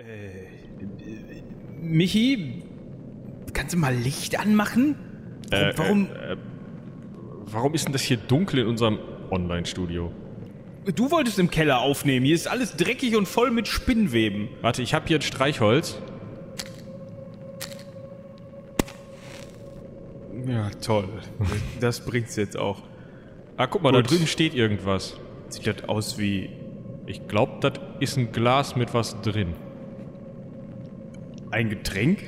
Äh, Michi, kannst du mal Licht anmachen? Äh, Warum? Äh, äh, warum ist denn das hier dunkel in unserem Online-Studio? Du wolltest im Keller aufnehmen. Hier ist alles dreckig und voll mit Spinnweben. Warte, ich habe hier ein Streichholz. Ja, toll. Das bringt's jetzt auch. Ah, guck mal, da Gut. drüben steht irgendwas. Sieht das aus wie Ich glaube, das ist ein Glas mit was drin. Ein Getränk?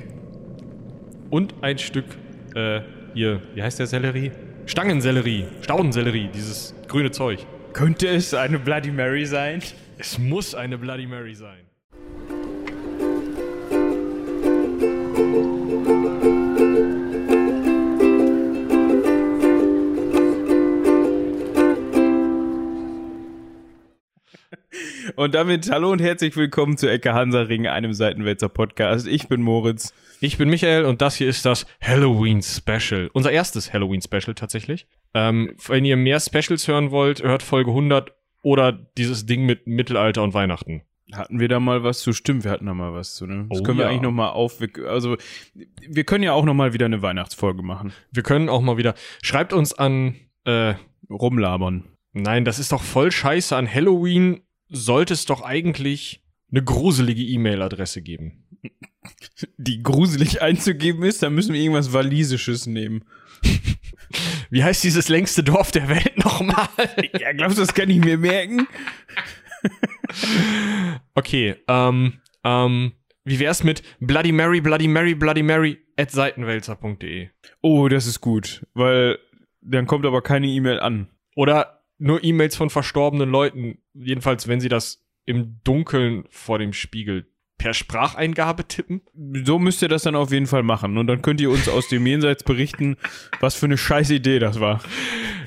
Und ein Stück, äh, hier, wie heißt der Sellerie? Stangensellerie, Staudensellerie, dieses grüne Zeug. Könnte es eine Bloody Mary sein? Es muss eine Bloody Mary sein. Und damit hallo und herzlich willkommen zu Ecke Hansaring, einem Seitenwälzer Podcast. Ich bin Moritz. Ich bin Michael und das hier ist das Halloween Special. Unser erstes Halloween Special tatsächlich. Ähm, wenn ihr mehr Specials hören wollt, hört Folge 100 oder dieses Ding mit Mittelalter und Weihnachten. Hatten wir da mal was zu? Stimmt, wir hatten da mal was zu, ne? Das Oh können wir ja. eigentlich noch mal auf. Also, wir können ja auch noch mal wieder eine Weihnachtsfolge machen. Wir können auch mal wieder. Schreibt uns an. Äh, Rumlabern. nein, das ist doch voll scheiße. An Halloween sollte es doch eigentlich eine gruselige E-Mail-Adresse geben. Die gruselig einzugeben ist, dann müssen wir irgendwas Walisisches nehmen. Wie heißt dieses längste Dorf der Welt nochmal? Ja, glaubst du, das kann ich mir merken? okay, ähm, ähm, wie wär's mit Bloody Mary, Bloody Mary, Bloody Mary at seitenwälzer.de? Oh, das ist gut, weil dann kommt aber keine E-Mail an. Oder nur E-Mails von verstorbenen Leuten, jedenfalls wenn sie das im Dunkeln vor dem Spiegel per Spracheingabe tippen. So müsst ihr das dann auf jeden Fall machen. Und dann könnt ihr uns aus dem Jenseits berichten, was für eine scheiß Idee das war.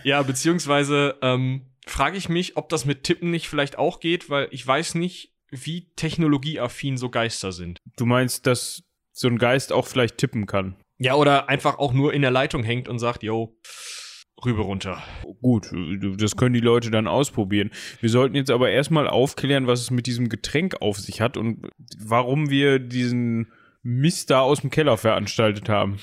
Ja, beziehungsweise ähm, frage ich mich, ob das mit Tippen nicht vielleicht auch geht, weil ich weiß nicht, wie technologieaffin so Geister sind. Du meinst, dass so ein Geist auch vielleicht tippen kann? Ja, oder einfach auch nur in der Leitung hängt und sagt, yo, rüber runter. Gut, das können die Leute dann ausprobieren. Wir sollten jetzt aber erstmal aufklären, was es mit diesem Getränk auf sich hat und warum wir diesen Mist da aus dem Keller veranstaltet haben.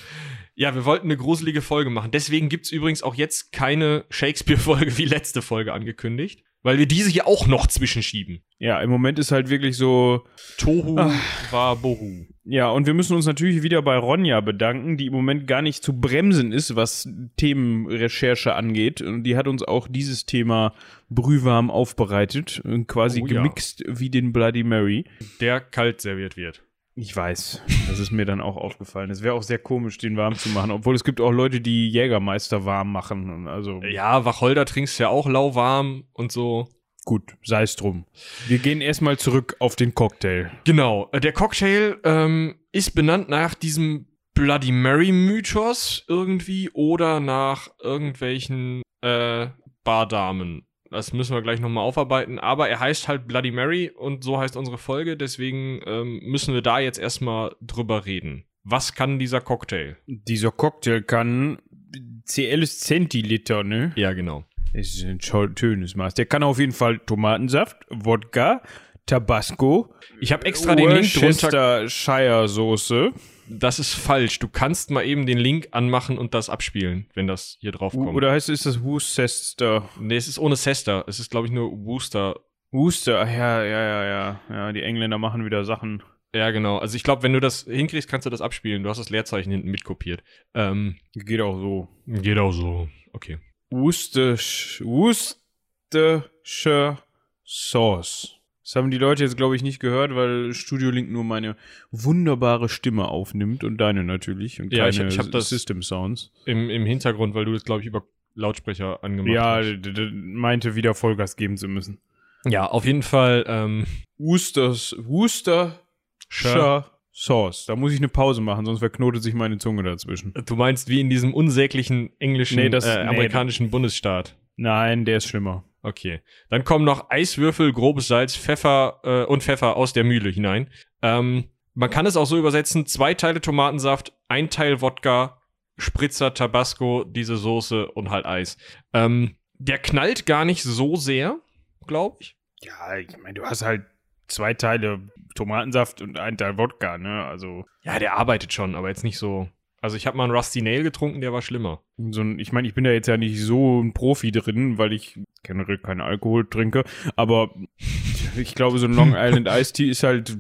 Ja, wir wollten eine gruselige Folge machen. Deswegen gibt's übrigens auch jetzt keine Shakespeare-Folge wie letzte Folge angekündigt, weil wir diese hier auch noch zwischenschieben. Ja, im Moment ist halt wirklich so, Tohu Ah. war Bohu. ja, und wir müssen uns natürlich wieder bei Ronja bedanken, die im Moment gar nicht zu bremsen ist, was Themenrecherche angeht. Und die hat uns auch dieses Thema brühwarm aufbereitet, und quasi Oh ja. gemixt wie den Bloody Mary. Der kalt serviert wird. Ich weiß, das ist mir dann auch aufgefallen. Es wäre auch sehr komisch, den warm zu machen, obwohl es gibt auch Leute, die Jägermeister warm machen. Also Ja, Wacholder trinkst ja auch lauwarm und so. gut, sei es drum. Wir gehen erstmal zurück auf den Cocktail. Genau, äh, der Cocktail ähm, ist benannt nach diesem Bloody Mary Mythos irgendwie oder nach irgendwelchen äh, Bardamen. Das müssen wir gleich nochmal aufarbeiten. Aber er heißt halt Bloody Mary und so heißt unsere Folge. Deswegen ähm, müssen wir da jetzt erstmal drüber reden. Was kann dieser Cocktail? Dieser Cocktail kann CL ist Zentiliter, ne? Ja, genau. Das ist ein schön- schönes Maß. Der kann auf jeden Fall Tomatensaft, Wodka, Tabasco, Ich habe extra den Link drunter. Worcestershire Soße Das ist falsch. Du kannst mal eben den Link anmachen und das abspielen, wenn das hier drauf kommt. oder heißt es ist das Worcester? nee, es ist ohne Sester. Es ist, glaube ich, nur Wooster. Worcester, ach ja, ja, ja, ja. Ja, die Engländer machen wieder Sachen. Ja, genau. Also ich glaube, wenn du das hinkriegst, kannst du das abspielen. Du hast das Leerzeichen hinten mitkopiert. Ähm, Geht auch so. geht auch so. Okay. Worcester, Worcestershire Sauce. Das haben die Leute jetzt, glaube ich, nicht gehört, weil Studio Link nur meine wunderbare Stimme aufnimmt und deine natürlich und Ja, keine ich- ich hab das- System Sounds. Im, Im Hintergrund, weil du das, glaube ich, über Lautsprecher angemacht Ja, hast. d- meinte wieder Vollgas geben zu müssen. Ja, auf jeden Fall. Ähm, Worcesters, Worcestershire Sauce. Da muss ich eine Pause machen, sonst verknotet sich meine Zunge dazwischen. du meinst wie in diesem unsäglichen englischen, Nee, das- äh, nee, amerikanischen Bundesstaat. Nein, der ist schlimmer. Okay. Dann kommen noch Eiswürfel, grobes Salz, Pfeffer äh, und Pfeffer aus der Mühle hinein. Ähm, man kann es auch so übersetzen: zwei Teile Tomatensaft, ein Teil Wodka, Spritzer Tabasco, diese Soße und halt Eis. Ähm, der knallt gar nicht so sehr, glaube ich. Ja, ich meine, du hast halt zwei Teile Tomatensaft und ein Teil Wodka, ne? Also Ja, der arbeitet schon, aber jetzt nicht so. Also ich habe mal einen Rusty Nail getrunken, der war schlimmer. so ein, ich meine, ich bin da jetzt ja nicht so ein Profi drin, weil ich generell keinen Alkohol trinke, aber ich glaube, so ein Long Island Iced Tea ist halt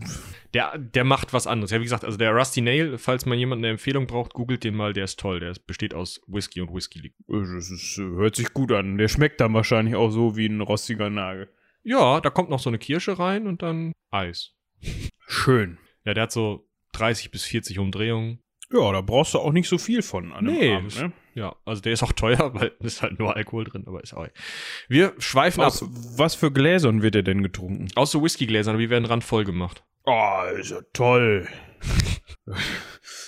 Der, der macht was anderes. Ja, wie gesagt, also der Rusty Nail, falls man jemanden eine Empfehlung braucht, googelt den mal, der ist toll. Der besteht aus Whisky und Whisky. Das ist, äh, hört sich gut an. Der schmeckt dann wahrscheinlich auch so wie ein rostiger Nagel. Ja, da kommt noch so eine Kirsche rein und dann Eis. Schön. Ja, der hat so 30 bis 40 Umdrehungen. Ja, da brauchst du auch nicht so viel von an einem Nee, Abend, ne? Ja, also der ist auch teuer, weil ist halt nur Alkohol drin, aber ist auch. Wir schweifen Aus ab. was für Gläsern wird er denn getrunken? Aus so Whiskygläsern, aber die werden randvoll gemacht. Oh, ist ja toll.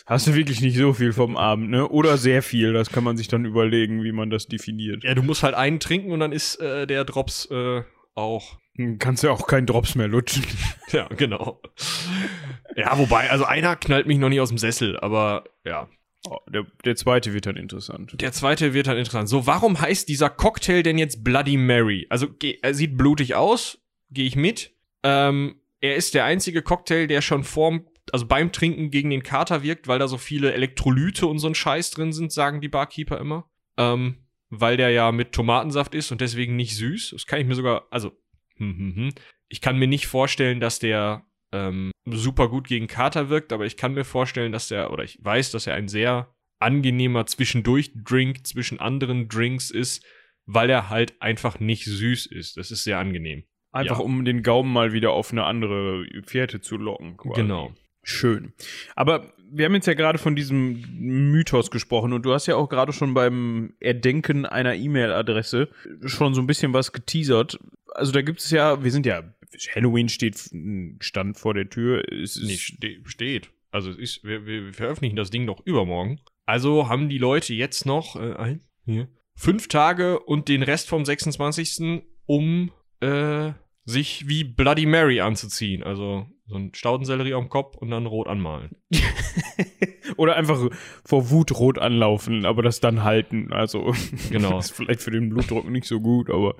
Hast du wirklich nicht so viel vom Abend, ne? Oder sehr viel, das kann man sich dann überlegen, wie man das definiert. Ja, du musst halt einen trinken und dann ist äh, der Drops äh, auch. Dann Kannst ja auch keinen Drops mehr lutschen. Ja, genau. ja, wobei, also einer knallt mich noch nie aus dem Sessel, aber ja. Oh, der, der zweite wird dann interessant. Der zweite wird dann interessant. So, warum heißt dieser Cocktail denn jetzt Bloody Mary? Also, er sieht blutig aus, gehe ich mit. Ähm, er ist der einzige Cocktail, der schon vorm, also beim Trinken gegen den Kater wirkt, weil da so viele Elektrolyte und so ein Scheiß drin sind, sagen die Barkeeper immer. Ähm, weil der ja mit Tomatensaft ist und deswegen nicht süß. Das kann ich mir sogar, also, hm, hm, hm. Ich kann mir nicht vorstellen, dass der ähm, super gut gegen Kater wirkt, aber ich kann mir vorstellen, dass der, oder ich weiß, dass er ein sehr angenehmer Zwischendurch-Drink zwischen anderen Drinks ist, weil er halt einfach nicht süß ist. Das ist sehr angenehm. Einfach Ja. um den Gaumen mal wieder auf eine andere Fährte zu locken. quasi. Genau. Schön. Aber wir haben jetzt ja gerade von diesem Mythos gesprochen und du hast ja auch gerade schon beim Erdenken einer E-Mail-Adresse schon so ein bisschen was geteasert. Also da gibt es ja, wir sind ja, Halloween steht, stand vor der Tür. Es Nee, ste steht. Also es ist, wir, wir veröffentlichen das Ding noch übermorgen. Also haben die Leute jetzt noch äh, ein, hier, fünf Tage und den Rest vom 26. um äh, sich wie Bloody Mary anzuziehen. Also so ein Staudensellerie am Kopf und dann rot anmalen. Oder einfach vor Wut rot anlaufen, aber das dann halten. Also, Genau. das ist vielleicht für den Blutdruck nicht so gut, aber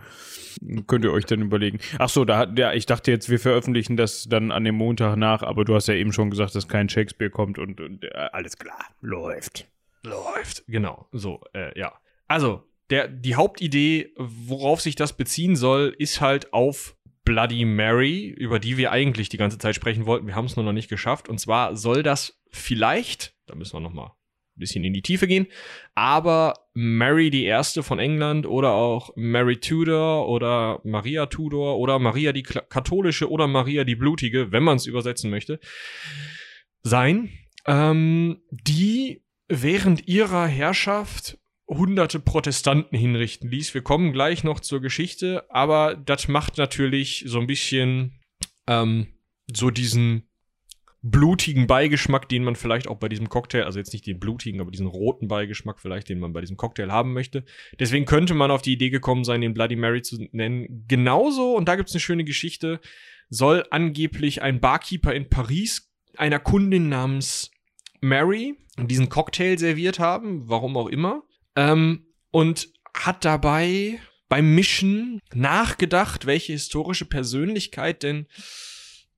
könnt ihr euch dann überlegen. Ach so, da hat, ja, ich dachte jetzt, wir veröffentlichen das dann an dem Montag nach, aber du hast ja eben schon gesagt, dass kein Shakespeare kommt und, und äh, alles klar, läuft. läuft. Genau, so, äh, ja. Also, der, die Hauptidee, worauf sich das beziehen soll, ist halt auf Bloody Mary, über die wir eigentlich die ganze Zeit sprechen wollten. Wir haben es nur noch nicht geschafft. Und zwar soll das vielleicht, da müssen wir noch mal ein bisschen in die Tiefe gehen, aber Mary die Erste von England oder auch Mary Tudor oder Maria Tudor oder Maria die katholische oder Maria die blutige, wenn man es übersetzen möchte, sein, ähm, die während ihrer Herrschaft hunderte Protestanten hinrichten ließ. Wir kommen gleich noch zur Geschichte, aber das macht natürlich so ein bisschen ähm, so diesen blutigen Beigeschmack, den man vielleicht auch bei diesem Cocktail, also jetzt nicht den blutigen, aber diesen roten Beigeschmack vielleicht, den man bei diesem Cocktail haben möchte. Deswegen könnte man auf die Idee gekommen sein, den Bloody Mary zu nennen. Genauso, und da gibt's eine schöne Geschichte, soll angeblich ein Barkeeper in Paris einer Kundin namens Mary diesen Cocktail serviert haben, warum auch immer, ähm, und hat dabei beim Mischen nachgedacht, welche historische Persönlichkeit denn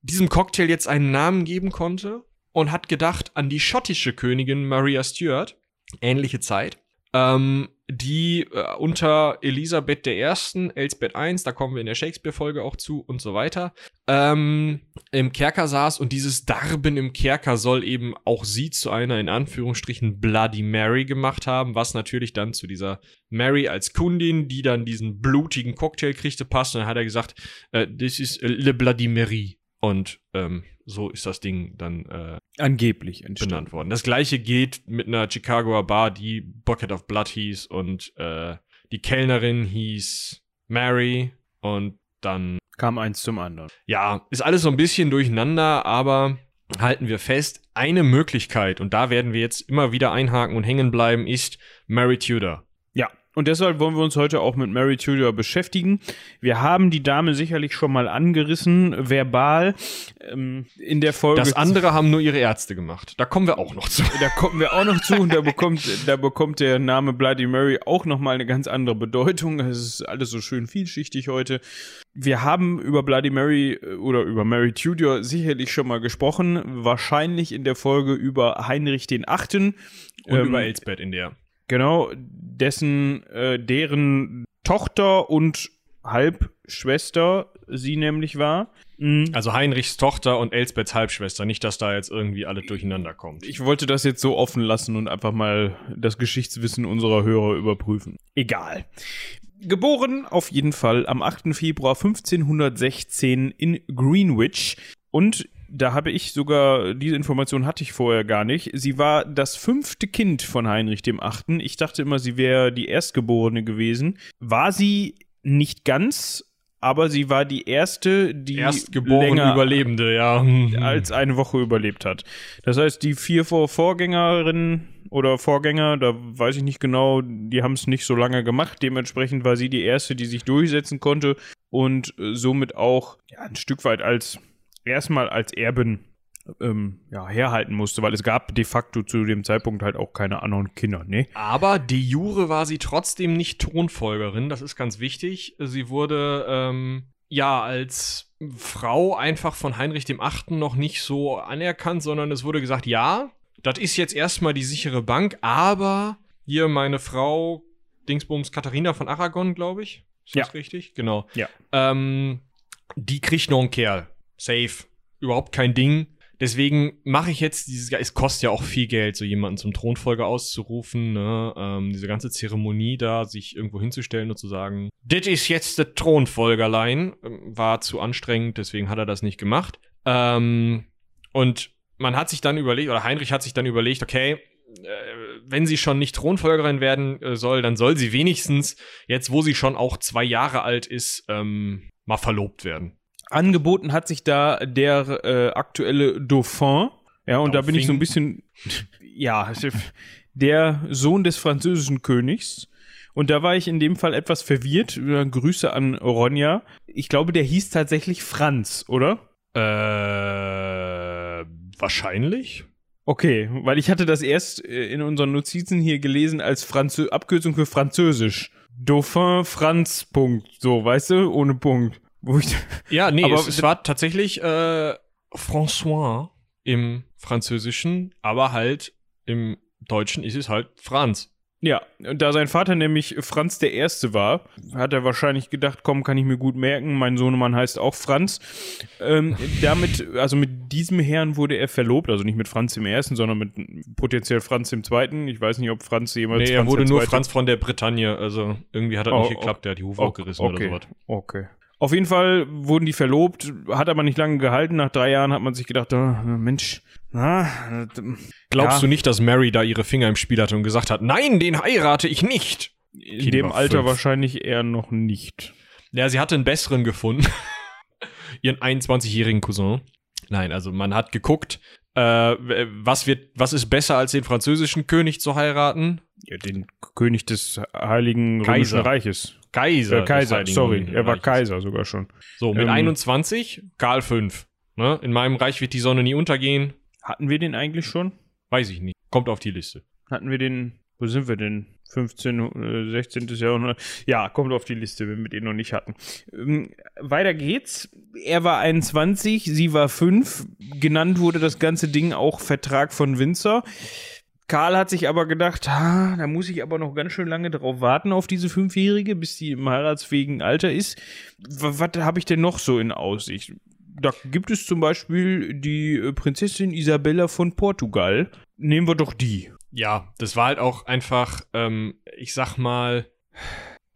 diesem Cocktail jetzt einen Namen geben konnte und hat gedacht an die schottische Königin Maria Stuart, ähnliche Zeit, ähm, die äh, unter Elisabeth I., Elsbeth I., da kommen wir in der Shakespeare-Folge auch zu und so weiter, ähm, im Kerker saß und dieses Darben im Kerker soll eben auch sie zu einer in Anführungsstrichen Bloody Mary gemacht haben, was natürlich dann zu dieser Mary als Kundin, die dann diesen blutigen Cocktail kriegte, passt. Und dann hat er gesagt, äh, das ist äh, Le Bloody Mary. Und ähm, so ist das Ding dann äh, Angeblich entstanden. benannt worden. Das gleiche geht mit einer Chicagoer Bar, die Bucket of Blood hieß und äh, die Kellnerin hieß Mary und dann Kam eins zum anderen. ja, ist alles so ein bisschen durcheinander, aber halten wir fest, eine Möglichkeit, und da werden wir jetzt immer wieder einhaken und hängen bleiben, ist Mary Tudor. Ja, Und deshalb wollen wir uns heute auch mit Mary Tudor beschäftigen. Wir haben die Dame sicherlich schon mal angerissen, verbal, ähm, in der Folge. Das andere haben nur ihre Ärzte gemacht. Da kommen wir auch noch zu. Da kommen wir auch noch zu und da bekommt, da bekommt der Name Bloody Mary auch nochmal eine ganz andere Bedeutung. Es ist alles so schön vielschichtig heute. Wir haben über Bloody Mary äh, oder über Mary Tudor sicherlich schon mal gesprochen. Wahrscheinlich in der Folge über Heinrich den Achten. Und ähm, über Elsbeth in der. Genau, dessen, äh, deren Tochter und Halbschwester sie nämlich war. Mhm. Also Heinrichs Tochter und Elsbeths Halbschwester. Nicht, dass da jetzt irgendwie alles durcheinander kommt. Ich wollte das jetzt so offen lassen und einfach mal das Geschichtswissen unserer Hörer überprüfen. Egal. Geboren auf jeden Fall am 8. Februar 1516 in Greenwich und da habe ich sogar, diese Information hatte ich vorher gar nicht. Sie war das fünfte Kind von Heinrich dem Achten. Ich dachte immer, sie wäre die Erstgeborene gewesen. War sie nicht ganz, aber sie war die erste, die Erstgeborene Überlebende, ja. als eine Woche überlebt hat. Das heißt, die vier Vorgängerinnen oder Vorgänger, da weiß ich nicht genau, die haben es nicht so lange gemacht. Dementsprechend war sie die erste, die sich durchsetzen konnte und somit auch ja, ein Stück weit als erstmal als Erbin ähm, ja, herhalten musste, weil es gab de facto zu dem Zeitpunkt halt auch keine anderen Kinder, ne? Aber de jure war sie trotzdem nicht Thronfolgerin, das ist ganz wichtig. Sie wurde ähm, ja als Frau einfach von Heinrich dem Achten noch nicht so anerkannt, sondern es wurde gesagt, ja, das ist jetzt erstmal die sichere Bank, aber hier meine Frau Dingsbums Katharina von Aragon, glaube ich. Ist ja. das richtig? Genau. Ja. Ähm, die kriegt noch einen Kerl safe, überhaupt kein Ding. Deswegen mache ich jetzt dieses, es kostet ja auch viel Geld, so jemanden zum Thronfolger auszurufen, ne? ähm, diese ganze Zeremonie da, sich irgendwo hinzustellen und zu sagen, das ist jetzt der Thronfolgerlein, ähm, war zu anstrengend, deswegen hat er das nicht gemacht. Ähm, und man hat sich dann überlegt, oder Heinrich hat sich dann überlegt, okay, äh, wenn sie schon nicht Thronfolgerin werden äh, soll, dann soll sie wenigstens, jetzt wo sie schon auch zwei Jahre alt ist, ähm, mal verlobt werden angeboten hat sich da der äh, aktuelle Dauphin. Ja, und Dauphin. da bin ich so ein bisschen, ja, der Sohn des französischen Königs. Und da war ich in dem Fall etwas verwirrt. Grüße an Ronja. Ich glaube, der hieß tatsächlich Franz, oder? Äh, wahrscheinlich. Okay, weil ich hatte das erst äh, in unseren Notizen hier gelesen als Franzö Abkürzung für Französisch. Dauphin Franz Punkt. So, weißt du, ohne Punkt. Wo ich, ja, nee, aber es, es war tatsächlich äh, François im Französischen, aber halt im Deutschen ist es halt Franz. Ja, und da sein Vater nämlich Franz der Erste war, hat er wahrscheinlich gedacht, komm, kann ich mir gut merken, mein Sohnemann heißt auch Franz. Ähm, damit, also mit diesem Herrn wurde er verlobt, also nicht mit Franz dem Ersten, sondern mit potenziell Franz dem Zweiten. Ich weiß nicht, ob Franz jemals. Nee, er Franz wurde nur Franz von der Bretagne, also irgendwie hat er oh, nicht geklappt, der hat die Hufe oh, gerissen okay, oder sowas. Okay. Auf jeden Fall wurden die verlobt, hat aber nicht lange gehalten. Nach drei Jahren hat man sich gedacht, oh, Mensch, na, Glaubst ja. du nicht, dass Mary da ihre Finger im Spiel hatte und gesagt hat, nein, den heirate ich nicht? In kind dem Alter fünf. wahrscheinlich eher noch nicht. Ja, sie hatte einen besseren gefunden. Ihren 21-jährigen Cousin. Nein, also man hat geguckt, äh, was wird, was ist besser als den französischen König zu heiraten? Ja, den König des Heiligen Kaiser. Römischen Reiches. Kaiser. Äh, Kaiser, sorry, er war Kaiser sogar schon. So, mit ähm, 21, Karl V. Ne? In meinem Reich wird die Sonne nie untergehen. Hatten wir den eigentlich schon? Weiß ich nicht. Kommt auf die Liste. Hatten wir den, wo sind wir denn? 15, 16. Äh, Jahrhundert. Ja, kommt auf die Liste, wenn wir den noch nicht hatten. Ähm, weiter geht's. Er war 21, sie war 5. Genannt wurde das ganze Ding auch Vertrag von Windsor. Karl hat sich aber gedacht, da muss ich aber noch ganz schön lange drauf warten auf diese Fünfjährige, bis die im heiratsfähigen Alter ist. W was habe ich denn noch so in Aussicht? Da gibt es zum Beispiel die äh, Prinzessin Isabella von Portugal. Nehmen wir doch die. Ja, das war halt auch einfach, ähm, ich sag mal,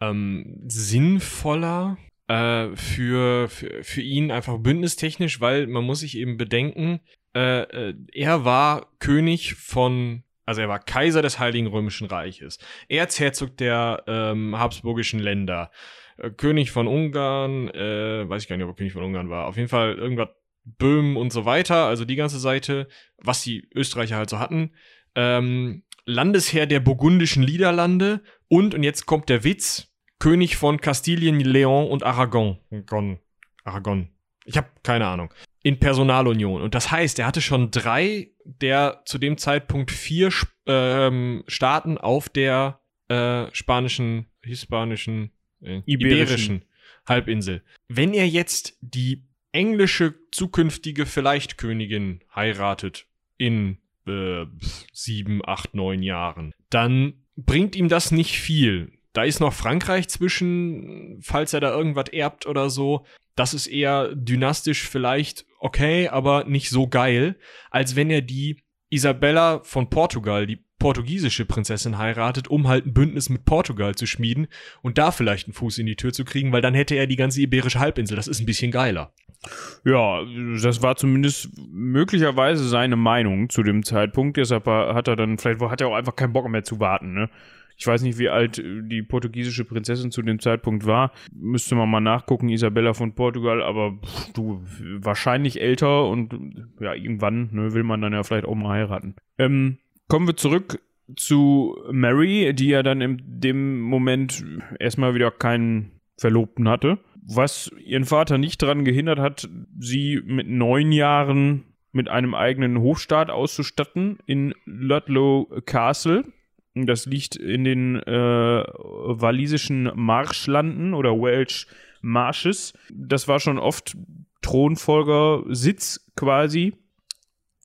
ähm, sinnvoller äh, für, für, für ihn einfach bündnistechnisch, weil man muss sich eben bedenken, äh, äh, er war König von also er war Kaiser des Heiligen Römischen Reiches, Erzherzog der ähm, habsburgischen Länder, äh, König von Ungarn, äh, weiß ich gar nicht, ob er König von Ungarn war. Auf jeden Fall irgendwas Böhmen und so weiter, also die ganze Seite, was die Österreicher halt so hatten. Ähm, Landesherr der burgundischen Niederlande Und, und jetzt kommt der Witz, König von Kastilien, Leon und Aragon. Aragon. Aragon. Ich habe keine Ahnung. In Personalunion. Und das heißt, er hatte schon drei der zu dem Zeitpunkt vier ähm, Staaten auf der äh, spanischen, hispanischen, äh, Iberischen. iberischen Halbinsel. Wenn er jetzt die englische zukünftige vielleicht Königin heiratet in äh, sieben, acht, neun Jahren, dann bringt ihm das nicht viel. Da ist noch Frankreich zwischen, falls er da irgendwas erbt oder so. Das ist eher dynastisch vielleicht okay, aber nicht so geil, als wenn er die Isabella von Portugal, die portugiesische Prinzessin heiratet, um halt ein Bündnis mit Portugal zu schmieden und da vielleicht einen Fuß in die Tür zu kriegen, weil dann hätte er die ganze iberische Halbinsel. Das ist ein bisschen geiler. Ja, das war zumindest möglicherweise seine Meinung zu dem Zeitpunkt. Deshalb hat er dann, vielleicht hat er auch einfach keinen Bock mehr zu warten, ne? Ich weiß nicht, wie alt die portugiesische Prinzessin zu dem Zeitpunkt war. Müsste man mal nachgucken, Isabella von Portugal, aber pff, du, wahrscheinlich älter und ja, irgendwann ne, will man dann ja vielleicht auch mal heiraten. Ähm, kommen wir zurück zu Mary, die ja dann in dem Moment erstmal wieder keinen Verlobten hatte. Was ihren Vater nicht daran gehindert hat, sie mit neun Jahren mit einem eigenen Hofstaat auszustatten in Ludlow Castle. Das liegt in den äh, walisischen Marschlanden oder Welsh Marshes. Das war schon oft Thronfolgersitz quasi,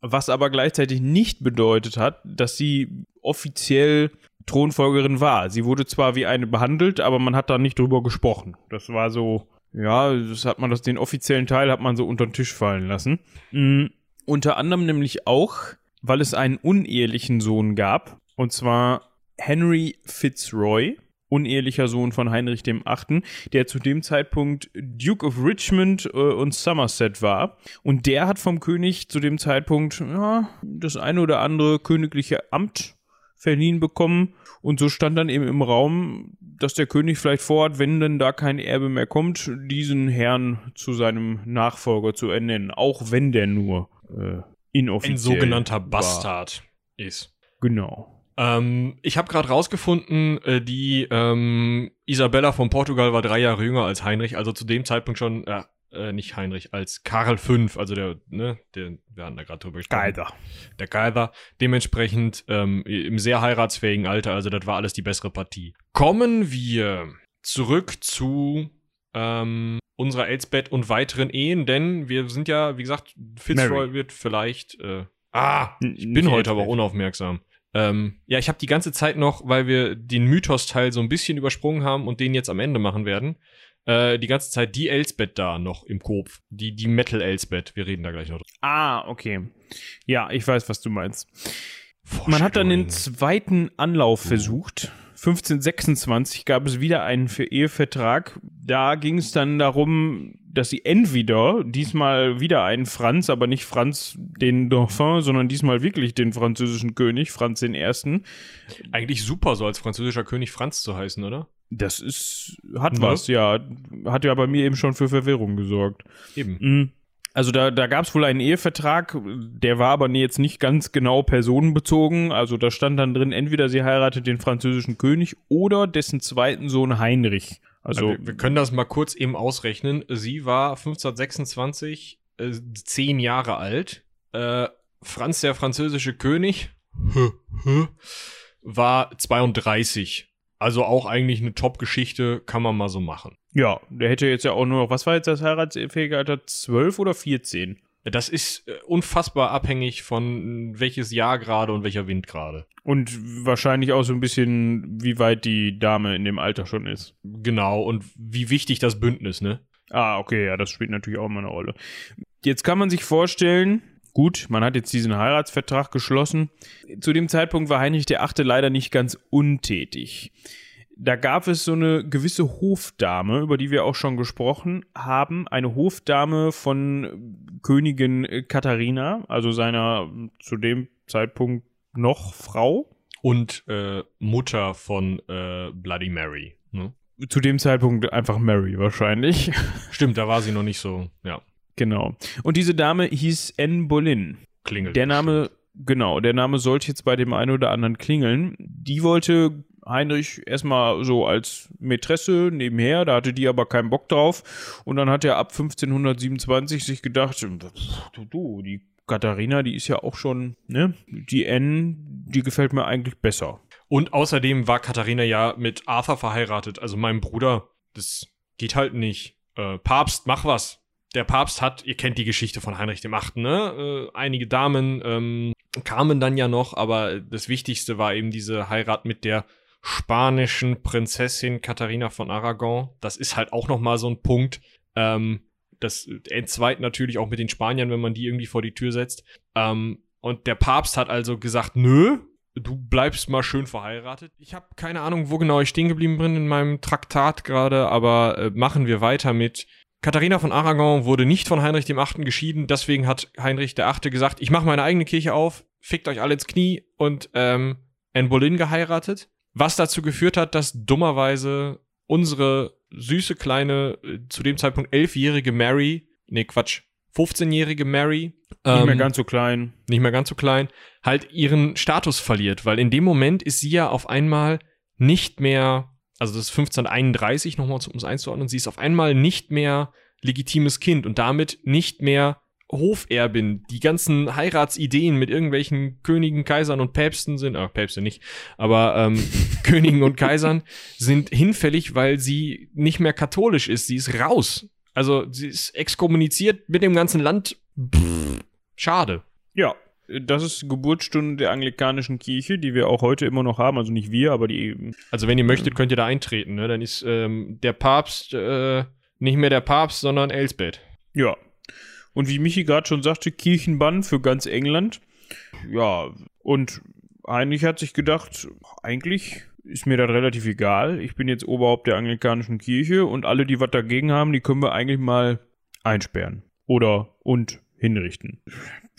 was aber gleichzeitig nicht bedeutet hat, dass sie offiziell Thronfolgerin war. Sie wurde zwar wie eine behandelt, aber man hat da nicht drüber gesprochen. Das war so, ja, das hat man das, den offiziellen Teil hat man so unter den Tisch fallen lassen. Mhm. Unter anderem nämlich auch, weil es einen unehelichen Sohn gab, und zwar Henry Fitzroy, unehelicher Sohn von Heinrich VIII., der zu dem Zeitpunkt Duke of Richmond äh, und Somerset war. Und der hat vom König zu dem Zeitpunkt ja, das eine oder andere königliche Amt verliehen bekommen. Und so stand dann eben im Raum, dass der König vielleicht vorhat, wenn denn da kein Erbe mehr kommt, diesen Herrn zu seinem Nachfolger zu ernennen. Auch wenn der nur äh, inoffiziell Ein sogenannter war. Bastard ist. Genau. Ähm, ich habe gerade rausgefunden, äh, die ähm, Isabella von Portugal war drei Jahre jünger als Heinrich, also zu dem Zeitpunkt schon, äh, äh, nicht Heinrich, als Karl V, also der, ne, der, wir hatten da gerade drüber gesprochen. Geiler. Der Kaiser, dementsprechend ähm, im sehr heiratsfähigen Alter, also das war alles die bessere Partie. Kommen wir zurück zu ähm, unserer Elsbeth und weiteren Ehen, denn wir sind ja, wie gesagt, Fitzroy Mary. wird vielleicht, äh, ah, ich bin heute aber Elsbeth. unaufmerksam. Ähm, ja, ich habe die ganze Zeit noch, weil wir den Mythos-Teil so ein bisschen übersprungen haben und den jetzt am Ende machen werden, äh, die ganze Zeit die Elsbeth da noch im Kopf. Die, die Metal-Elsbeth. Wir reden da gleich noch drüber. Ah, okay. Ja, ich weiß, was du meinst. Man hat dann den zweiten Anlauf versucht. 1526 gab es wieder einen für Ehevertrag. Da ging es dann darum, dass sie entweder diesmal wieder einen Franz, aber nicht Franz den Dauphin, sondern diesmal wirklich den französischen König, Franz den Ersten. Eigentlich super, so als französischer König Franz zu heißen, oder? Das ist, hat Ne? was, ja. Hat ja bei mir eben schon für Verwirrung gesorgt. Eben. Mhm. Also da, da gab es wohl einen Ehevertrag, der war aber jetzt nicht ganz genau personenbezogen. Also da stand dann drin, entweder sie heiratet den französischen König oder dessen zweiten Sohn Heinrich. Also wir, wir können das mal kurz eben ausrechnen. Sie war 1526 äh, zehn Jahre alt. Äh, Franz, der französische König, war 32. Also auch eigentlich eine Top-Geschichte, kann man mal so machen. Ja, der hätte jetzt ja auch nur noch, was war jetzt das heiratsfähige Alter? 12 oder 14? Das ist äh, unfassbar abhängig von äh, welches Jahr gerade und welcher Wind gerade. Und wahrscheinlich auch so ein bisschen, wie weit die Dame in dem Alter schon ist. Genau, und wie wichtig das Bündnis, ne? Ah, okay, ja, das spielt natürlich auch mal eine Rolle. Jetzt kann man sich vorstellen, gut, man hat jetzt diesen Heiratsvertrag geschlossen. Zu dem Zeitpunkt war Heinrich der Achte leider nicht ganz untätig. Da gab es so eine gewisse Hofdame, über die wir auch schon gesprochen haben. Eine Hofdame von Königin Katharina, also seiner zu dem Zeitpunkt noch Frau. Und äh, Mutter von äh, Bloody Mary. Ne? Zu dem Zeitpunkt einfach Mary wahrscheinlich. Stimmt, da war sie noch nicht so, ja, genau. Und diese Dame hieß Anne Boleyn. klingelt. Der Name, genau, der Name sollte jetzt bei dem einen oder anderen klingeln. Die wollte Heinrich erstmal so als Mätresse nebenher, da hatte die aber keinen Bock drauf. Und dann hat er ab 1527 sich gedacht, du, du, die Katharina, die ist ja auch schon, ne? Die N, die gefällt mir eigentlich besser. Und außerdem war Katharina ja mit Arthur verheiratet, also meinem Bruder. Das geht halt nicht. Äh, Papst, mach was. Der Papst hat, ihr kennt die Geschichte von Heinrich dem Achten, ne? Äh, einige Damen ähm, kamen dann ja noch, aber das Wichtigste war eben diese Heirat mit der spanischen Prinzessin Katharina von Aragon. Das ist halt auch noch mal so ein Punkt. Ähm, das entzweit natürlich auch mit den Spaniern, wenn man die irgendwie vor die Tür setzt. Ähm, und der Papst hat also gesagt, nö, du bleibst mal schön verheiratet. Ich habe keine Ahnung, wo genau ich stehen geblieben bin in meinem Traktat gerade, aber äh, machen wir weiter mit Katharina von Aragon wurde nicht von Heinrich dem Achten geschieden, deswegen hat Heinrich der Achte gesagt, ich mache meine eigene Kirche auf, fickt euch alle ins Knie und ähm, Anne Boleyn geheiratet, was dazu geführt hat, dass dummerweise unsere süße kleine, äh, zu dem Zeitpunkt elfjährige Mary, nee Quatsch, 15-jährige Mary, Nicht mehr ähm, ganz so klein. nicht mehr ganz so klein, halt ihren Status verliert, weil in dem Moment ist sie ja auf einmal nicht mehr, also das ist 1531 nochmal, um es einzuordnen, sie ist auf einmal nicht mehr legitimes Kind und damit nicht mehr Hoferbin. Die ganzen Heiratsideen mit irgendwelchen Königen, Kaisern und Päpsten sind, ah, Päpste nicht, aber ähm, Königen und Kaisern sind hinfällig, weil sie nicht mehr katholisch ist. Sie ist raus. Also sie ist exkommuniziert mit dem ganzen Land. Pff, schade. Ja, das ist Geburtsstunde der anglikanischen Kirche, die wir auch heute immer noch haben. Also nicht wir, aber die. Also wenn ihr möchtet, könnt ihr da eintreten. Ne? Dann ist ähm, der Papst äh, nicht mehr der Papst, sondern Elsbeth. Ja. Und wie Michi gerade schon sagte, Kirchenbann für ganz England. Ja, und Heinrich hat sich gedacht, eigentlich ist mir das relativ egal. Ich bin jetzt Oberhaupt der anglikanischen Kirche und alle, die was dagegen haben, die können wir eigentlich mal einsperren. Oder und hinrichten.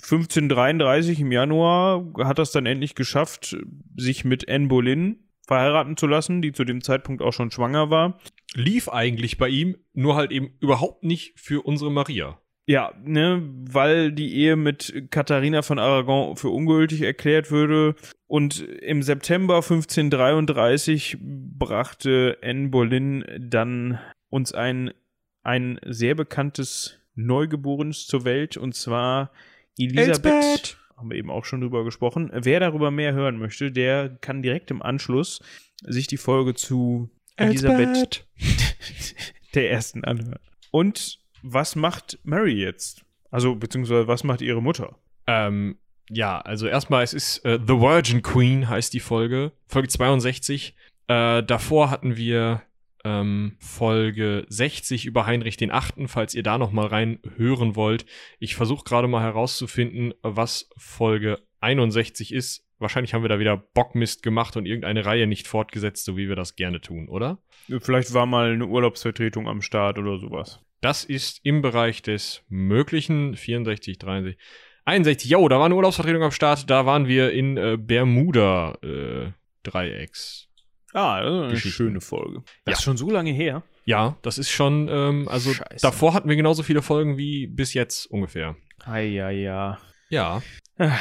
1533 im Januar hat es dann endlich geschafft, sich mit Anne Boleyn verheiraten zu lassen, die zu dem Zeitpunkt auch schon schwanger war. Lief eigentlich bei ihm, nur halt eben überhaupt nicht für unsere Maria. Ja, ne, weil die Ehe mit Katharina von Aragon für ungültig erklärt würde. Und im September 1533 brachte Anne Boleyn dann uns ein, ein sehr bekanntes Neugeborenes zur Welt, und zwar Elisabeth. Elsbeth! Haben wir eben auch schon drüber gesprochen. Wer darüber mehr hören möchte, der kann direkt im Anschluss sich die Folge zu Elisabeth der ersten anhören. Und was macht Mary jetzt? Also, beziehungsweise, was macht ihre Mutter? Ähm, ja, also erstmal, es ist äh, The Virgin Queen heißt die Folge. Folge 62. Äh, davor hatten wir ähm, Folge 60 über Heinrich den Achten, falls ihr da noch mal rein wollt. Ich versuche gerade mal herauszufinden, was Folge 61 ist. Wahrscheinlich haben wir da wieder Bockmist gemacht und irgendeine Reihe nicht fortgesetzt, so wie wir das gerne tun, oder? Vielleicht war mal eine Urlaubsvertretung am Start oder sowas. Das ist im Bereich des Möglichen. 64, 63, 61. Jo, da war eine Urlaubsvertretung am Start. Da waren wir in äh, Bermuda äh, Dreiecks. Ah, das ist eine schöne Folge. Das Ja. ist schon so lange her. Ja, das ist schon, ähm, also Scheiße. davor hatten wir genauso viele Folgen wie bis jetzt ungefähr. Ei, ja, ja. Ja.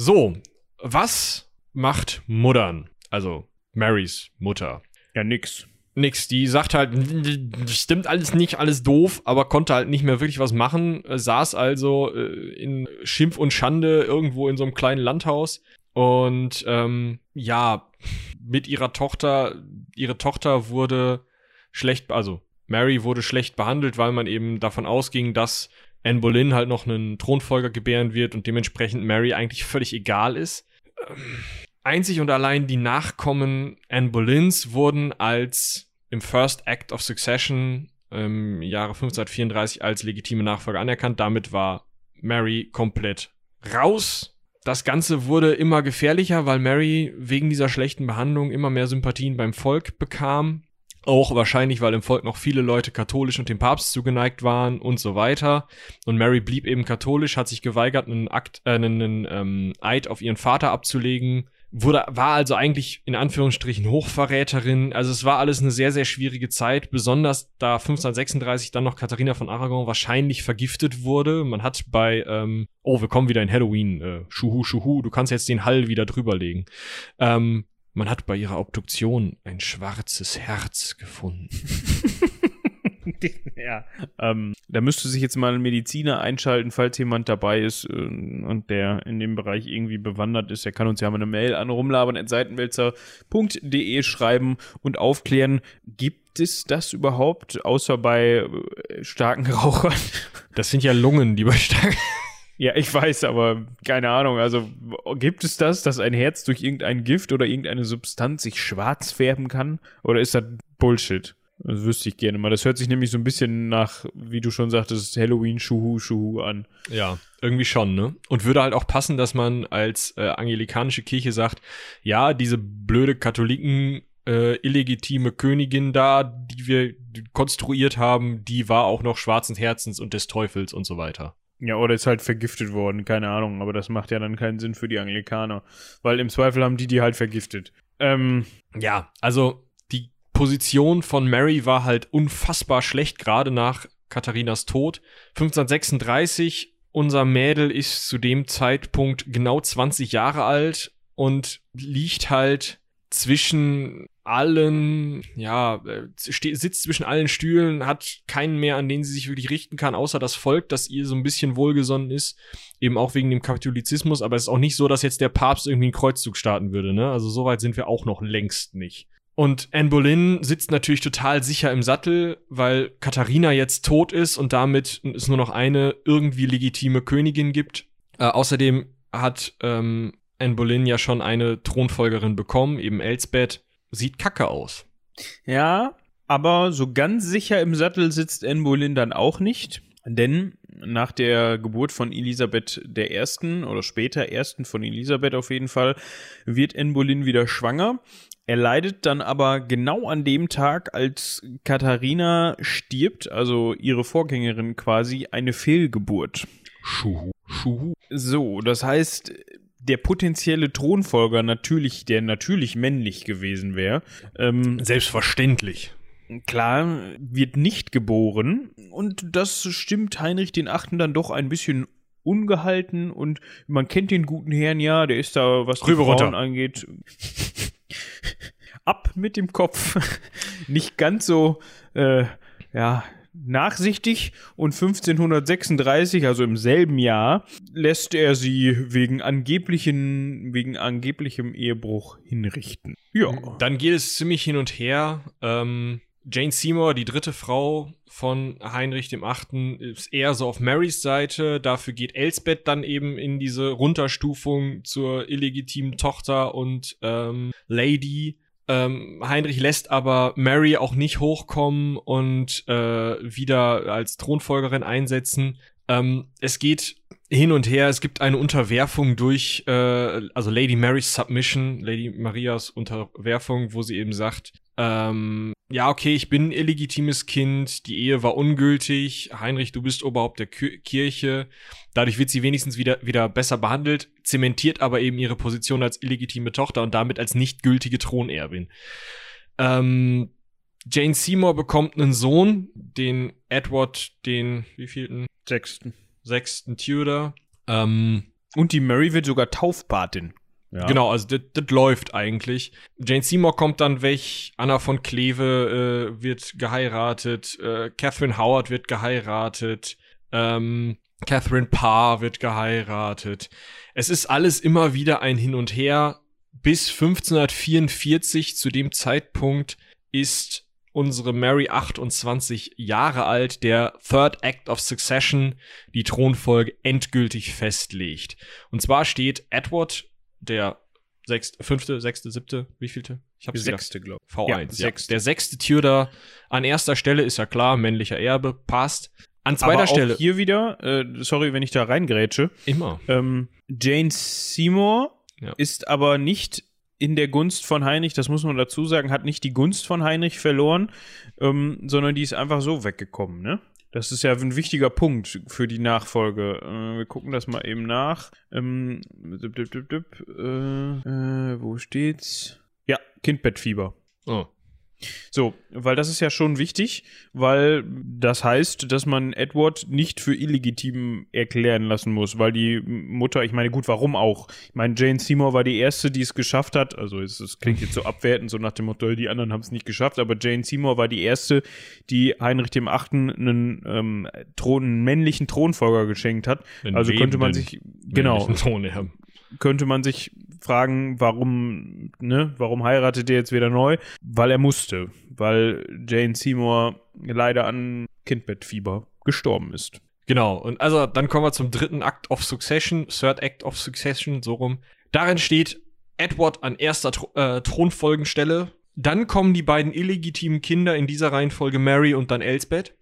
So, was macht Muttern? Also Marys Mutter. Ja, nix. Nix, die sagt halt, stimmt alles nicht, alles doof, aber konnte halt nicht mehr wirklich was machen, saß also äh, in Schimpf und Schande irgendwo in so einem kleinen Landhaus und ähm, ja, mit ihrer Tochter, ihre Tochter wurde schlecht, also Mary wurde schlecht behandelt, weil man eben davon ausging, dass Anne Boleyn halt noch einen Thronfolger gebären wird und dementsprechend Mary eigentlich völlig egal ist. Ähm, einzig und allein die Nachkommen Anne Boleyns wurden als im First Act of Succession im Jahre 1534 als legitime Nachfolger anerkannt. Damit war Mary komplett raus. Das Ganze wurde immer gefährlicher, weil Mary wegen dieser schlechten Behandlung immer mehr Sympathien beim Volk bekam. Auch wahrscheinlich, weil im Volk noch viele Leute katholisch und dem Papst zugeneigt waren und so weiter. Und Mary blieb eben katholisch, hat sich geweigert, einen, Akt, äh, einen, ähm, Eid auf ihren Vater abzulegen. Wurde, war also eigentlich in Anführungsstrichen Hochverräterin. Also es war alles eine sehr, sehr schwierige Zeit, besonders da 1536 dann noch Katharina von Aragon wahrscheinlich vergiftet wurde. Man hat bei, ähm, oh, wir kommen wieder in Halloween, äh, Schuhu, Schuhu, du kannst jetzt den Hall wieder drüberlegen. Ähm, Man hat bei ihrer Obduktion ein schwarzes Herz gefunden. ja. Ähm, da müsste sich jetzt mal ein Mediziner einschalten, falls jemand dabei ist äh, und der in dem Bereich irgendwie bewandert ist. Der kann uns ja mal eine Mail an rumlabern.seitenwälzer.de schreiben und aufklären, gibt es das überhaupt, außer bei äh, starken Rauchern? Das sind ja Lungen, die bei starken. Ja, ich weiß, aber keine Ahnung. Also gibt es das, dass ein Herz durch irgendein Gift oder irgendeine Substanz sich schwarz färben kann? Oder ist das Bullshit? Das wüsste ich gerne mal. Das hört sich nämlich so ein bisschen nach, wie du schon sagtest, Halloween Schuhu Schuhu an. Ja, irgendwie schon, ne? Und würde halt auch passen, dass man als äh, angelikanische Kirche sagt, ja, diese blöde Katholiken äh, illegitime Königin da, die wir konstruiert haben, die war auch noch schwarzen Herzens und des Teufels und so weiter. Ja, oder ist halt vergiftet worden, keine Ahnung, aber das macht ja dann keinen Sinn für die Anglikaner, weil im Zweifel haben die die halt vergiftet. Ähm, ja, also Position von Mary war halt unfassbar schlecht, gerade nach Katharinas Tod. 1536, unser Mädel ist zu dem Zeitpunkt genau 20 Jahre alt und liegt halt zwischen allen, ja, äh, sitzt zwischen allen Stühlen, hat keinen mehr, an den sie sich wirklich richten kann, außer das Volk, das ihr so ein bisschen wohlgesonnen ist, eben auch wegen dem Katholizismus, aber es ist auch nicht so, dass jetzt der Papst irgendwie einen Kreuzzug starten würde, ne? Also so weit sind wir auch noch längst nicht. Und Anne Boleyn sitzt natürlich total sicher im Sattel, weil Katharina jetzt tot ist und damit es nur noch eine irgendwie legitime Königin gibt. Äh, außerdem hat ähm, Anne Boleyn ja schon eine Thronfolgerin bekommen, eben Elsbeth. Sieht kacke aus. Ja, aber so ganz sicher im Sattel sitzt Anne Boleyn dann auch nicht. Denn nach der Geburt von Elisabeth I. oder später ersten von Elisabeth auf jeden Fall, wird Anne Boleyn wieder schwanger er leidet dann aber genau an dem Tag, als Katharina stirbt, also ihre Vorgängerin quasi, eine Fehlgeburt. Schuhu. Schuhu. So, das heißt, der potenzielle Thronfolger natürlich, der natürlich männlich gewesen wäre. Ähm, Selbstverständlich. Klar, wird nicht geboren. Und das stimmt Heinrich den Achten dann doch ein bisschen ungehalten und man kennt den guten Herrn ja, der ist da, was die Frauen runter. angeht ab mit dem Kopf. Nicht ganz so, äh, ja, nachsichtig und 1536, also im selben Jahr, lässt er sie wegen angeblichen, wegen angeblichem Ehebruch hinrichten. Ja. Dann geht es ziemlich hin und her. Ähm, Jane Seymour, die dritte Frau von Heinrich dem Achten, ist eher so auf Marys Seite. Dafür geht Elsbeth dann eben in diese Runterstufung zur illegitimen Tochter und ähm, Lady. Ähm, Heinrich lässt aber Mary auch nicht hochkommen und äh, wieder als Thronfolgerin einsetzen. Ähm, es geht hin und her. Es gibt eine Unterwerfung durch, äh, also Lady Mary's Submission, Lady Marias Unterwerfung, wo sie eben sagt, ähm, ja, okay, ich bin ein illegitimes Kind, die Ehe war ungültig, Heinrich, du bist Oberhaupt der Kirche. Dadurch wird sie wenigstens wieder, wieder besser behandelt, zementiert aber eben ihre Position als illegitime Tochter und damit als nicht gültige Thronerbin. Ähm, Jane Seymour bekommt einen Sohn, den Edward, den wievielten? Sechsten. Sechsten Tudor. Ähm, und die Mary wird sogar Taufpatin. Ja. Genau, also das läuft eigentlich. Jane Seymour kommt dann weg, Anna von Kleve äh, wird geheiratet, äh, Catherine Howard wird geheiratet, ähm, Catherine Parr wird geheiratet. Es ist alles immer wieder ein Hin und Her. Bis 1544, zu dem Zeitpunkt, ist unsere Mary 28 Jahre alt, der Third Act of Succession die Thronfolge endgültig festlegt. Und zwar steht Edward der sechste, fünfte, sechste, siebte, wievielte? Ich habe sechste, glaube ich. V1. Ja, sechste. Der sechste Tudor an erster Stelle ist ja klar, männlicher Erbe, passt. An zweiter Aber Stelle. hier wieder, äh, sorry, wenn ich da reingrätsche. Immer. Ähm, Jane Seymour ja. ist aber nicht in der Gunst von Heinrich, das muss man dazu sagen, hat nicht die Gunst von Heinrich verloren, ähm, sondern die ist einfach so weggekommen, ne? Das ist ja ein wichtiger Punkt für die Nachfolge. Äh, wir gucken das mal eben nach. Ähm, dip, dip, dip, äh, äh, wo steht's? Ja, Kindbettfieber. Oh. So, weil das ist ja schon wichtig, weil das heißt, dass man Edward nicht für illegitim erklären lassen muss, weil die Mutter, ich meine, gut, warum auch? Ich meine, Jane Seymour war die erste, die es geschafft hat. Also es, es klingt jetzt so abwertend, so nach dem Motto, die anderen haben es nicht geschafft, aber Jane Seymour war die erste, die Heinrich dem Achten einen ähm, Thron, einen männlichen Thronfolger geschenkt hat. Den also könnte man sich genau Männlichen Thronerben. Könnte man sich fragen, warum, ne, warum heiratet er jetzt wieder neu? Weil er musste, weil Jane Seymour leider an Kindbettfieber gestorben ist. Genau, und also dann kommen wir zum dritten Act of Succession, Third Act of Succession, so rum. Darin steht Edward an erster Thro äh, Thronfolgenstelle. Dann kommen die beiden illegitimen Kinder in dieser Reihenfolge Mary und dann Elsbeth.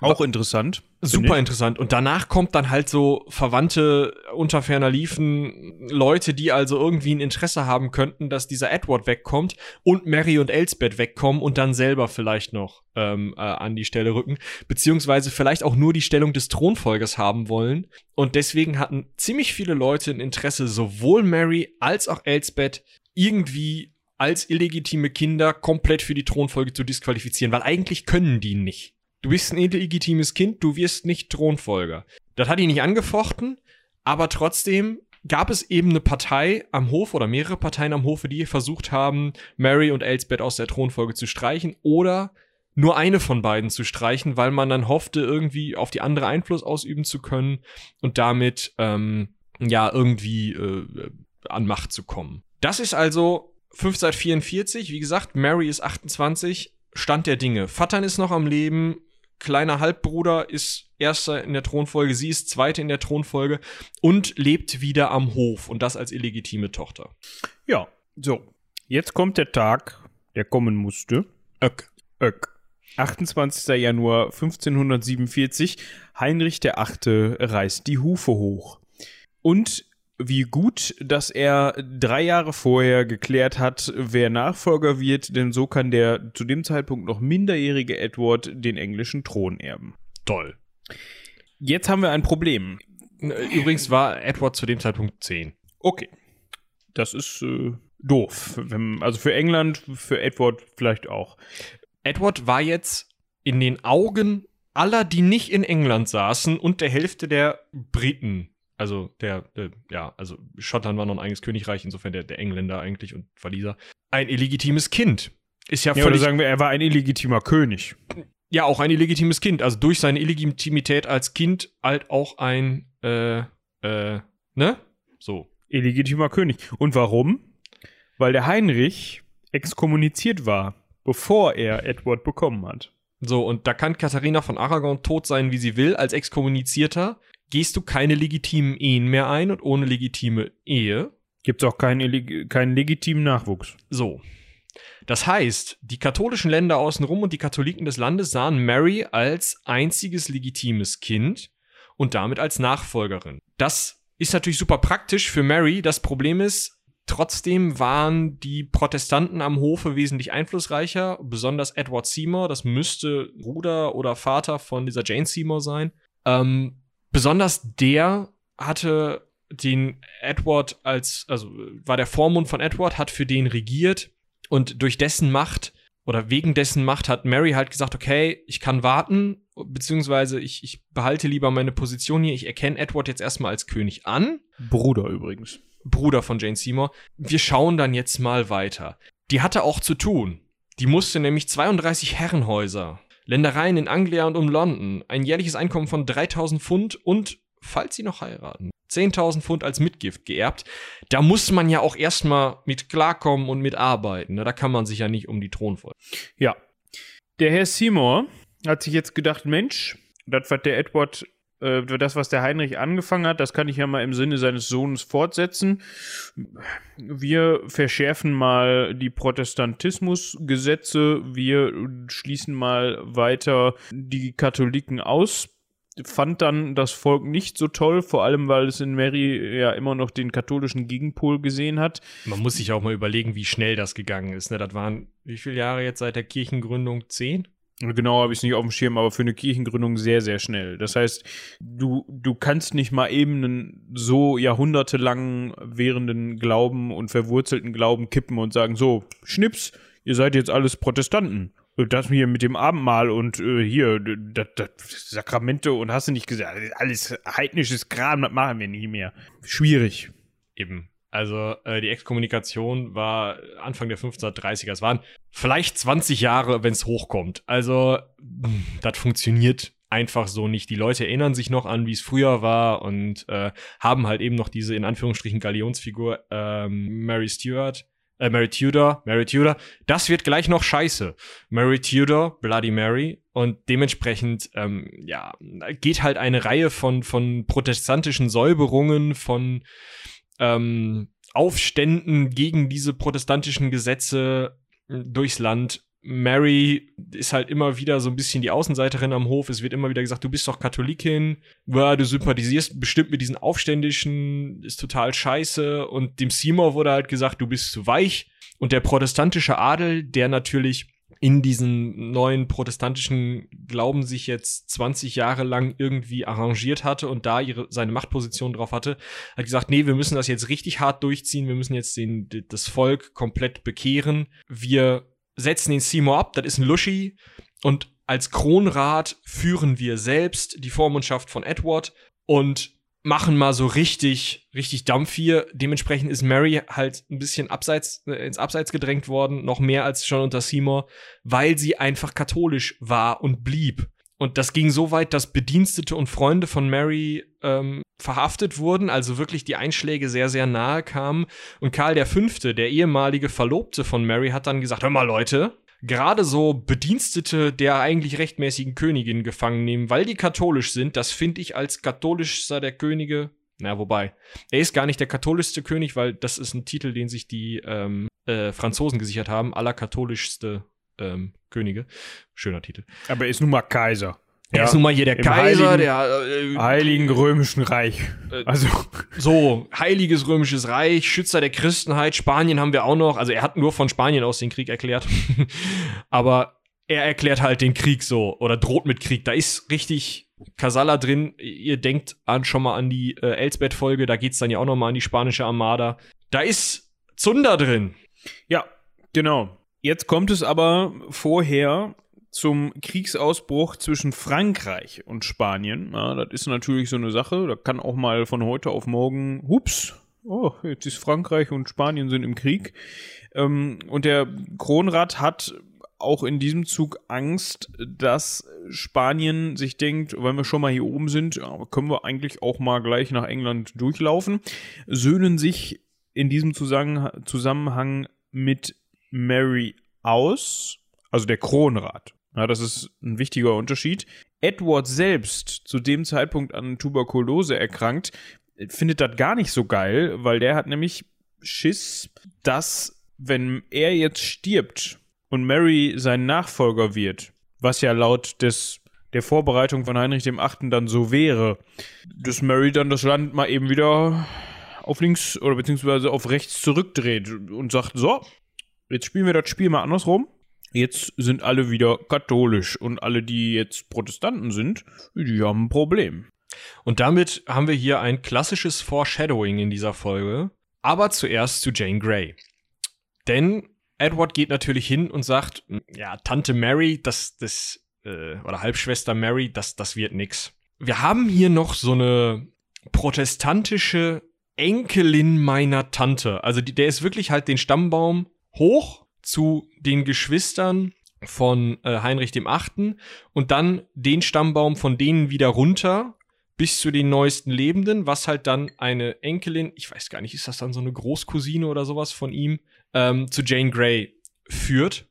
Auch interessant. Super interessant. Und danach kommt dann halt so Verwandte unter ferner liefen, Leute, die also irgendwie ein Interesse haben könnten, dass dieser Edward wegkommt und Mary und Elsbeth wegkommen und dann selber vielleicht noch ähm, äh, an die Stelle rücken, beziehungsweise vielleicht auch nur die Stellung des Thronfolgers haben wollen. Und deswegen hatten ziemlich viele Leute ein Interesse, sowohl Mary als auch Elsbeth irgendwie als illegitime Kinder komplett für die Thronfolge zu disqualifizieren, weil eigentlich können die nicht. Du bist ein illegitimes Kind, du wirst nicht Thronfolger. Das hat ihn nicht angefochten, aber trotzdem gab es eben eine Partei am Hof oder mehrere Parteien am Hofe, die versucht haben, Mary und Elsbeth aus der Thronfolge zu streichen oder nur eine von beiden zu streichen, weil man dann hoffte, irgendwie auf die andere Einfluss ausüben zu können und damit ähm, ja irgendwie äh, an Macht zu kommen. Das ist also 1544, wie gesagt, Mary ist 28, Stand der Dinge. Vatan ist noch am Leben, kleiner Halbbruder ist erster in der Thronfolge, sie ist zweite in der Thronfolge und lebt wieder am Hof und das als illegitime Tochter. Ja, so. Jetzt kommt der Tag, der kommen musste. Öck. Öck. 28. Januar 1547. Heinrich der Achte reißt die Hufe hoch. Und wie gut, dass er drei Jahre vorher geklärt hat, wer Nachfolger wird, denn so kann der zu dem Zeitpunkt noch minderjährige Edward den englischen Thron erben. Toll. Jetzt haben wir ein Problem. Übrigens war Edward zu dem Zeitpunkt 10. Okay. Das ist äh, doof. Also für England, für Edward vielleicht auch. Edward war jetzt in den Augen aller, die nicht in England saßen und der Hälfte der Briten also der, der, ja, also Schottland war noch ein eigenes Königreich, insofern der, der Engländer eigentlich und Waliser, ein illegitimes Kind. Ist ja Ja, oder völlig, sagen wir, er war ein illegitimer König. ja auch ein illegitimes Kind. Also durch seine Illegitimität als Kind halt auch ein, äh, äh, ne? So. Illegitimer König. Und warum? Weil der Heinrich exkommuniziert war, bevor er Edward bekommen hat. So, und da kann Katharina von Aragon tot sein, wie sie will, als Exkommunizierter. Gehst du keine legitimen Ehen mehr ein und ohne legitime Ehe, Gibt es auch keinen, keinen legitimen Nachwuchs. So. Das heißt, die katholischen Länder außenrum und die Katholiken des Landes sahen Mary als einziges legitimes Kind und damit als Nachfolgerin. Das ist natürlich super praktisch für Mary. Das Problem ist, trotzdem waren die Protestanten am Hofe wesentlich einflussreicher, besonders Edward Seymour, das müsste Bruder oder Vater von dieser Jane Seymour sein. Ähm, besonders der hatte den Edward als, also war der Vormund von Edward, hat für den regiert und durch dessen Macht oder wegen dessen Macht hat Mary halt gesagt, okay, ich kann warten, beziehungsweise ich, ich behalte lieber meine Position hier, ich erkenne Edward jetzt erstmal als König an, Bruder übrigens. Bruder von Jane Seymour. Wir schauen dann jetzt mal weiter. Die hatte auch zu tun. Die musste nämlich 32 Herrenhäuser, Ländereien in Anglia und um London, ein jährliches Einkommen von 3000 Pfund und, falls sie noch heiraten, 10.000 Pfund als Mitgift geerbt. Da muss man ja auch erstmal mit klarkommen und mitarbeiten. Ne? Da kann man sich ja nicht um die Thronfolge. Ja. Der Herr Seymour hat sich jetzt gedacht, Mensch, das, was der Edward, äh, das, was der Heinrich angefangen hat, das kann ich ja mal im Sinne seines Sohnes fortsetzen. Wir verschärfen mal die Protestantismusgesetze, wir schließen mal weiter die Katholiken aus. Fand dann das Volk nicht so toll, vor allem weil es in Mary ja immer noch den katholischen Gegenpol gesehen hat. Man muss sich auch mal überlegen, wie schnell das gegangen ist. Ne? Das waren, wie viele Jahre jetzt seit der Kirchengründung? Zehn? Genau, habe ich es nicht auf dem Schirm, aber für eine Kirchengründung sehr, sehr schnell. Das heißt, du, du kannst nicht mal eben einen so jahrhundertelang währenden Glauben und verwurzelten Glauben kippen und sagen, so, Schnips, ihr seid jetzt alles Protestanten. Das hier mit dem Abendmahl und äh, hier, das, das Sakramente und hast du nicht gesagt, alles heidnisches Kram, das machen wir nie mehr. Schwierig. Eben. Also äh, die Exkommunikation war Anfang der 1530er. Es waren vielleicht 20 Jahre, wenn es hochkommt. Also das funktioniert einfach so nicht. Die Leute erinnern sich noch an, wie es früher war und äh, haben halt eben noch diese in Anführungsstrichen Galionsfigur ähm, Mary Stuart äh, Mary Tudor, Mary Tudor, das wird gleich noch scheiße. Mary Tudor, Bloody Mary und dementsprechend, ähm, ja, geht halt eine Reihe von, von protestantischen Säuberungen, von ähm, Aufständen gegen diese protestantischen Gesetze äh, durchs Land Mary ist halt immer wieder so ein bisschen die Außenseiterin am Hof. Es wird immer wieder gesagt, du bist doch Katholikin, du sympathisierst bestimmt mit diesen Aufständischen, ist total scheiße. Und dem Seymour wurde halt gesagt, du bist zu weich. Und der protestantische Adel, der natürlich in diesen neuen protestantischen Glauben sich jetzt 20 Jahre lang irgendwie arrangiert hatte und da ihre, seine Machtposition drauf hatte, hat gesagt, nee, wir müssen das jetzt richtig hart durchziehen, wir müssen jetzt den, das Volk komplett bekehren. Wir setzen den Seymour ab, das ist ein Luschi. Und als Kronrat führen wir selbst die Vormundschaft von Edward und machen mal so richtig, richtig Dampf hier. Dementsprechend ist Mary halt ein bisschen abseits, äh, ins Abseits gedrängt worden, noch mehr als schon unter Seymour, weil sie einfach katholisch war und blieb. Und das ging so weit, dass Bedienstete und Freunde von Mary ähm, verhaftet wurden, also wirklich die Einschläge sehr, sehr nahe kamen. Und Karl V., der ehemalige Verlobte von Mary, hat dann gesagt: Hör mal, Leute, gerade so Bedienstete der eigentlich rechtmäßigen Königin gefangen nehmen, weil die katholisch sind, das finde ich als katholischster der Könige. Na, wobei, er ist gar nicht der katholischste König, weil das ist ein Titel, den sich die ähm, äh, Franzosen gesichert haben, allerkatholischste ähm, Könige. Schöner Titel. Aber er ist nun mal Kaiser. Er ja, ist nun mal hier der Kaiser, Heiligen, der äh, Heiligen Römischen Reich. Äh, also so Heiliges Römisches Reich, Schützer der Christenheit. Spanien haben wir auch noch. Also er hat nur von Spanien aus den Krieg erklärt, aber er erklärt halt den Krieg so oder droht mit Krieg. Da ist richtig Casala drin. Ihr denkt an schon mal an die äh, Elsbeth-Folge. Da geht's dann ja auch noch mal an die spanische Armada. Da ist Zunder drin. Ja, genau. Jetzt kommt es aber vorher zum Kriegsausbruch zwischen Frankreich und Spanien. Ja, das ist natürlich so eine Sache. Da kann auch mal von heute auf morgen, hups, oh, jetzt ist Frankreich und Spanien sind im Krieg. Ähm, und der Kronrat hat auch in diesem Zug Angst, dass Spanien sich denkt, wenn wir schon mal hier oben sind, können wir eigentlich auch mal gleich nach England durchlaufen. Söhnen sich in diesem Zusammenhang mit Mary aus, also der Kronrat. Ja, das ist ein wichtiger Unterschied. Edward selbst, zu dem Zeitpunkt an Tuberkulose erkrankt, findet das gar nicht so geil, weil der hat nämlich Schiss, dass wenn er jetzt stirbt und Mary sein Nachfolger wird, was ja laut des der Vorbereitung von Heinrich dem Achten dann so wäre, dass Mary dann das Land mal eben wieder auf links oder beziehungsweise auf rechts zurückdreht und sagt, so, Jetzt spielen wir das Spiel mal andersrum. Jetzt sind alle wieder katholisch und alle, die jetzt Protestanten sind, die haben ein Problem. Und damit haben wir hier ein klassisches Foreshadowing in dieser Folge. Aber zuerst zu Jane Grey. Denn Edward geht natürlich hin und sagt, ja, Tante Mary, das, das, äh, oder Halbschwester Mary, das, das wird nix. Wir haben hier noch so eine protestantische Enkelin meiner Tante. Also die, der ist wirklich halt den Stammbaum hoch zu den Geschwistern von äh, Heinrich dem Achten und dann den Stammbaum von denen wieder runter bis zu den neuesten Lebenden, was halt dann eine Enkelin, ich weiß gar nicht, ist das dann so eine Großcousine oder sowas von ihm, ähm, zu Jane Grey führt,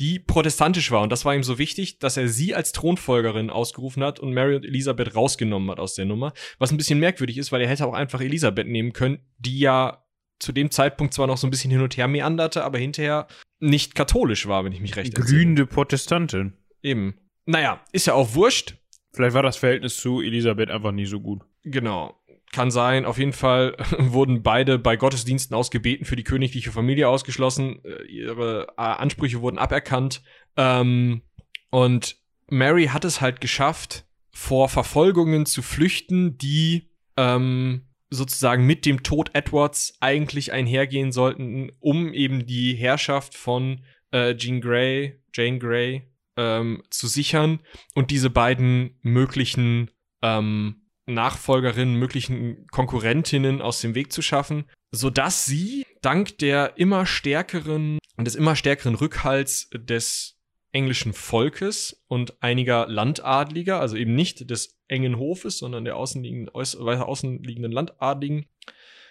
die protestantisch war. Und das war ihm so wichtig, dass er sie als Thronfolgerin ausgerufen hat und Mary und Elisabeth rausgenommen hat aus der Nummer. Was ein bisschen merkwürdig ist, weil er hätte auch einfach Elisabeth nehmen können, die ja zu dem Zeitpunkt zwar noch so ein bisschen hin und her meanderte, aber hinterher nicht katholisch war, wenn ich mich recht erinnere. Glühende Protestantin. Eben. Naja, ist ja auch wurscht. Vielleicht war das Verhältnis zu Elisabeth einfach nie so gut. Genau. Kann sein. Auf jeden Fall wurden beide bei Gottesdiensten ausgebeten, für die königliche Familie ausgeschlossen. Äh, ihre äh, Ansprüche wurden aberkannt. Ähm, und Mary hat es halt geschafft, vor Verfolgungen zu flüchten, die ähm, sozusagen mit dem Tod Edwards eigentlich einhergehen sollten, um eben die Herrschaft von äh, Jean Grey, Jane Grey ähm, zu sichern und diese beiden möglichen ähm, Nachfolgerinnen, möglichen Konkurrentinnen aus dem Weg zu schaffen, sodass sie dank der immer stärkeren und des immer stärkeren Rückhalts des englischen Volkes und einiger Landadliger, also eben nicht des engen Hofes, sondern der außenliegenden, weiter außenliegenden Landadligen,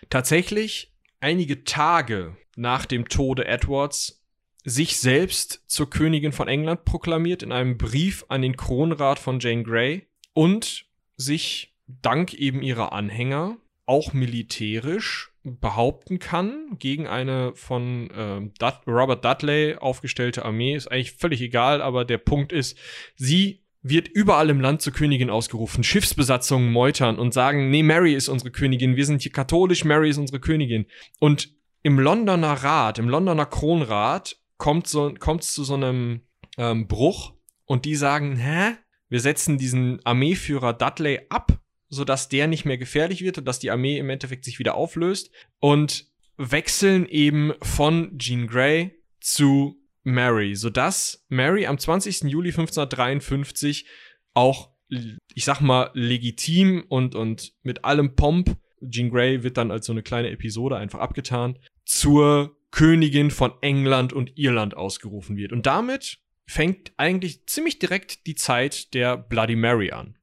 tatsächlich einige Tage nach dem Tode Edwards sich selbst zur Königin von England proklamiert in einem Brief an den Kronrat von Jane Grey und sich dank eben ihrer Anhänger auch militärisch behaupten kann gegen eine von äh, Dud Robert Dudley aufgestellte Armee. Ist eigentlich völlig egal, aber der Punkt ist, sie wird überall im Land zur Königin ausgerufen, Schiffsbesatzungen meutern und sagen, nee, Mary ist unsere Königin, wir sind hier katholisch, Mary ist unsere Königin. Und im Londoner Rat, im Londoner Kronrat kommt so, kommt's zu so einem ähm, Bruch und die sagen, hä? Wir setzen diesen Armeeführer Dudley ab, sodass der nicht mehr gefährlich wird und dass die Armee im Endeffekt sich wieder auflöst und wechseln eben von Jean Grey zu Mary, sodass Mary am 20. Juli 1553 auch, ich sag mal, legitim und, und mit allem Pomp, Jean Grey wird dann als so eine kleine Episode einfach abgetan, zur Königin von England und Irland ausgerufen wird. Und damit fängt eigentlich ziemlich direkt die Zeit der Bloody Mary an.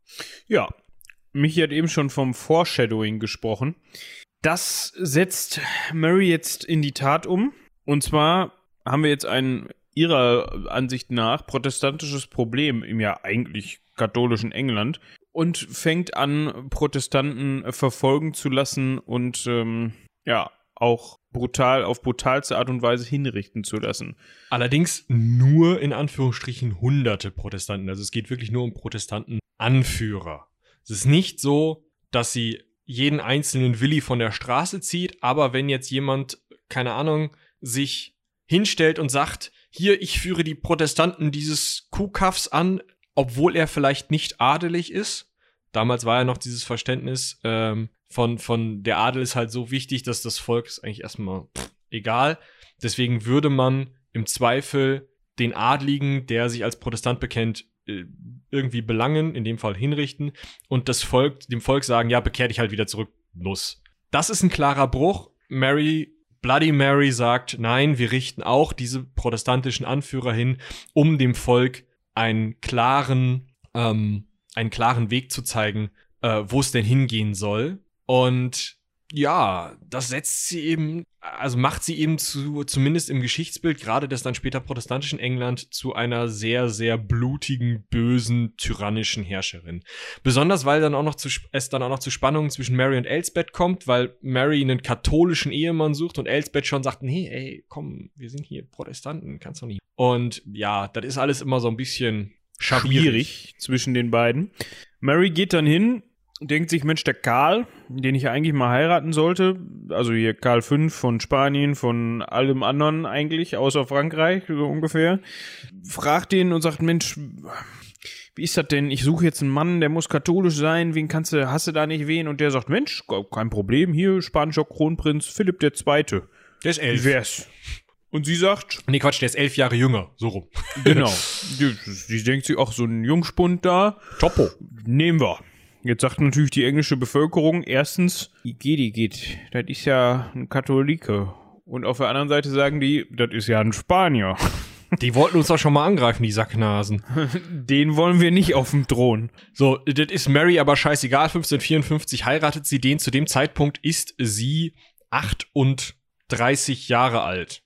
Ja, Michi hat eben schon vom Foreshadowing gesprochen. Das setzt Mary jetzt in die Tat um. Und zwar haben wir jetzt ein ihrer Ansicht nach protestantisches Problem im ja eigentlich katholischen England und fängt an, Protestanten verfolgen zu lassen und ähm, ja, auch brutal, auf brutalste Art und Weise hinrichten zu lassen. Allerdings nur in Anführungsstrichen hunderte Protestanten. Also es geht wirklich nur um Protestanten-Anführer. Es ist nicht so, dass sie jeden einzelnen Willi von der Straße zieht, aber wenn jetzt jemand, keine Ahnung, sich hinstellt und sagt, hier, ich führe die Protestanten dieses Kuhkaffs an, obwohl er vielleicht nicht adelig ist. Damals war ja noch dieses Verständnis, ähm, von, von der Adel ist halt so wichtig, dass das Volk ist eigentlich erstmal pff, egal. Deswegen würde man im Zweifel den Adligen, der sich als Protestant bekennt, äh, irgendwie belangen, in dem Fall hinrichten und das Volk, dem Volk sagen, ja, bekehr dich halt wieder zurück, los. Das ist ein klarer Bruch. Mary, Bloody Mary sagt, nein, wir richten auch diese protestantischen Anführer hin, um dem Volk einen klaren, ähm, einen klaren Weg zu zeigen, äh, wo es denn hingehen soll. Und ja, das setzt sie eben, also macht sie eben zu, zumindest im Geschichtsbild, gerade des dann später protestantischen England, zu einer sehr, sehr blutigen, bösen, tyrannischen Herrscherin. Besonders, weil dann auch noch zu, es dann auch noch zu Spannungen zwischen Mary und Elsbeth kommt, weil Mary einen katholischen Ehemann sucht und Elsbeth schon sagt, nee, ey, komm, wir sind hier Protestanten, kannst du nicht. Und ja, das ist alles immer so ein bisschen schwierig zwischen den beiden. Mary geht dann hin, denkt sich, Mensch, der Karl, den ich eigentlich mal heiraten sollte, also hier Karl V von Spanien, von allem anderen eigentlich, außer Frankreich, so ungefähr, fragt ihn und sagt, Mensch, wie ist das denn? Ich suche jetzt einen Mann, der muss katholisch sein, wen kannst du, hast du da nicht wen? Und der sagt, Mensch, kein Problem, hier, spanischer Kronprinz Philipp II. Der ist elf. Wie wär's? Und sie sagt. Nee, Quatsch, der ist elf Jahre jünger. So rum. Genau. die denkt sich, ach, so ein Jungspund da. Topo. Nehmen wir. Jetzt sagt natürlich die englische Bevölkerung erstens, geht, geht, das ist ja ein Katholike. Und auf der anderen Seite sagen die, das ist ja ein Spanier. Die wollten uns doch schon mal angreifen, die Sacknasen. Den wollen wir nicht auf dem Thron. So, das ist Mary aber scheißegal. 1554 heiratet sie den. Zu dem Zeitpunkt ist sie 38 Jahre alt.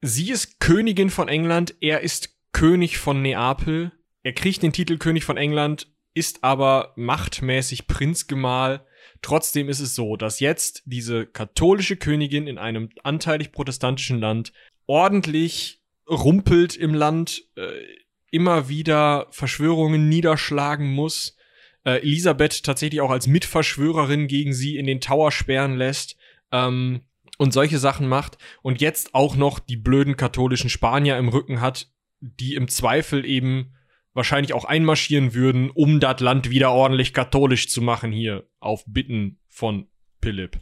Sie ist Königin von England, er ist König von Neapel. Er kriegt den Titel König von England ist aber machtmäßig Prinzgemahl. Trotzdem ist es so, dass jetzt diese katholische Königin in einem anteilig protestantischen Land ordentlich rumpelt im Land, äh, immer wieder Verschwörungen niederschlagen muss. Äh, Elisabeth tatsächlich auch als Mitverschwörerin gegen sie in den Tower sperren lässt. Ähm, und solche Sachen macht und jetzt auch noch die blöden katholischen Spanier im Rücken hat, die im Zweifel eben wahrscheinlich auch einmarschieren würden, um das Land wieder ordentlich katholisch zu machen hier auf Bitten von Philipp.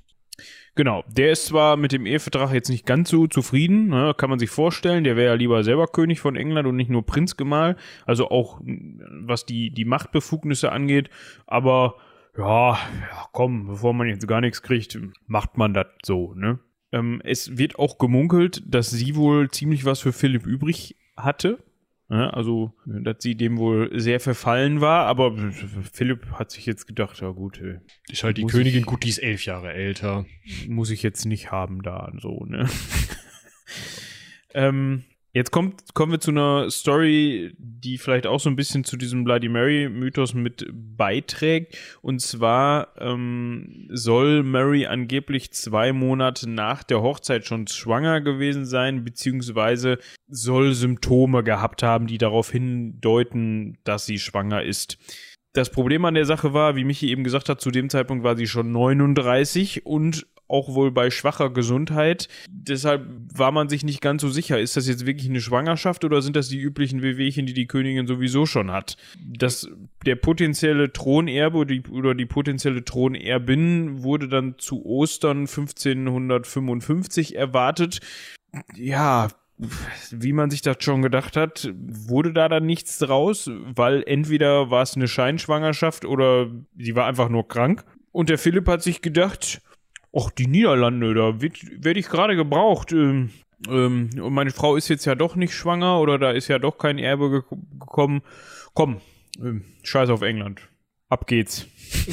Genau, der ist zwar mit dem Ehevertrag jetzt nicht ganz so zufrieden, ne, kann man sich vorstellen, der wäre ja lieber selber König von England und nicht nur Prinzgemahl, also auch was die, die Machtbefugnisse angeht, aber ja, ja, komm, bevor man jetzt gar nichts kriegt, macht man das so, ne? Ähm, es wird auch gemunkelt, dass sie wohl ziemlich was für Philipp übrig hatte, also, dass sie dem wohl sehr verfallen war, aber Philipp hat sich jetzt gedacht, ja gut. Äh, ist halt die Königin, ich, gut, die ist elf Jahre älter. Muss ich jetzt nicht haben da, so, ne? ähm, Jetzt kommt, kommen wir zu einer Story, die vielleicht auch so ein bisschen zu diesem Bloody Mary-Mythos mit beiträgt. Und zwar ähm, soll Mary angeblich zwei Monate nach der Hochzeit schon schwanger gewesen sein, beziehungsweise soll Symptome gehabt haben, die darauf hindeuten, dass sie schwanger ist. Das Problem an der Sache war, wie Michi eben gesagt hat, zu dem Zeitpunkt war sie schon 39 und auch wohl bei schwacher Gesundheit. Deshalb war man sich nicht ganz so sicher, ist das jetzt wirklich eine Schwangerschaft oder sind das die üblichen Wehwehchen, die die Königin sowieso schon hat? Das, der potenzielle Thronerbe oder die, oder die potenzielle Thronerbin wurde dann zu Ostern 1555 erwartet. Ja, wie man sich das schon gedacht hat, wurde da dann nichts draus, weil entweder war es eine Scheinschwangerschaft oder sie war einfach nur krank. Und der Philipp hat sich gedacht, ach, die Niederlande, da werde ich gerade gebraucht. Ähm, ähm, und meine Frau ist jetzt ja doch nicht schwanger oder da ist ja doch kein Erbe ge gekommen. Komm, ähm, scheiß auf England. Ab geht's.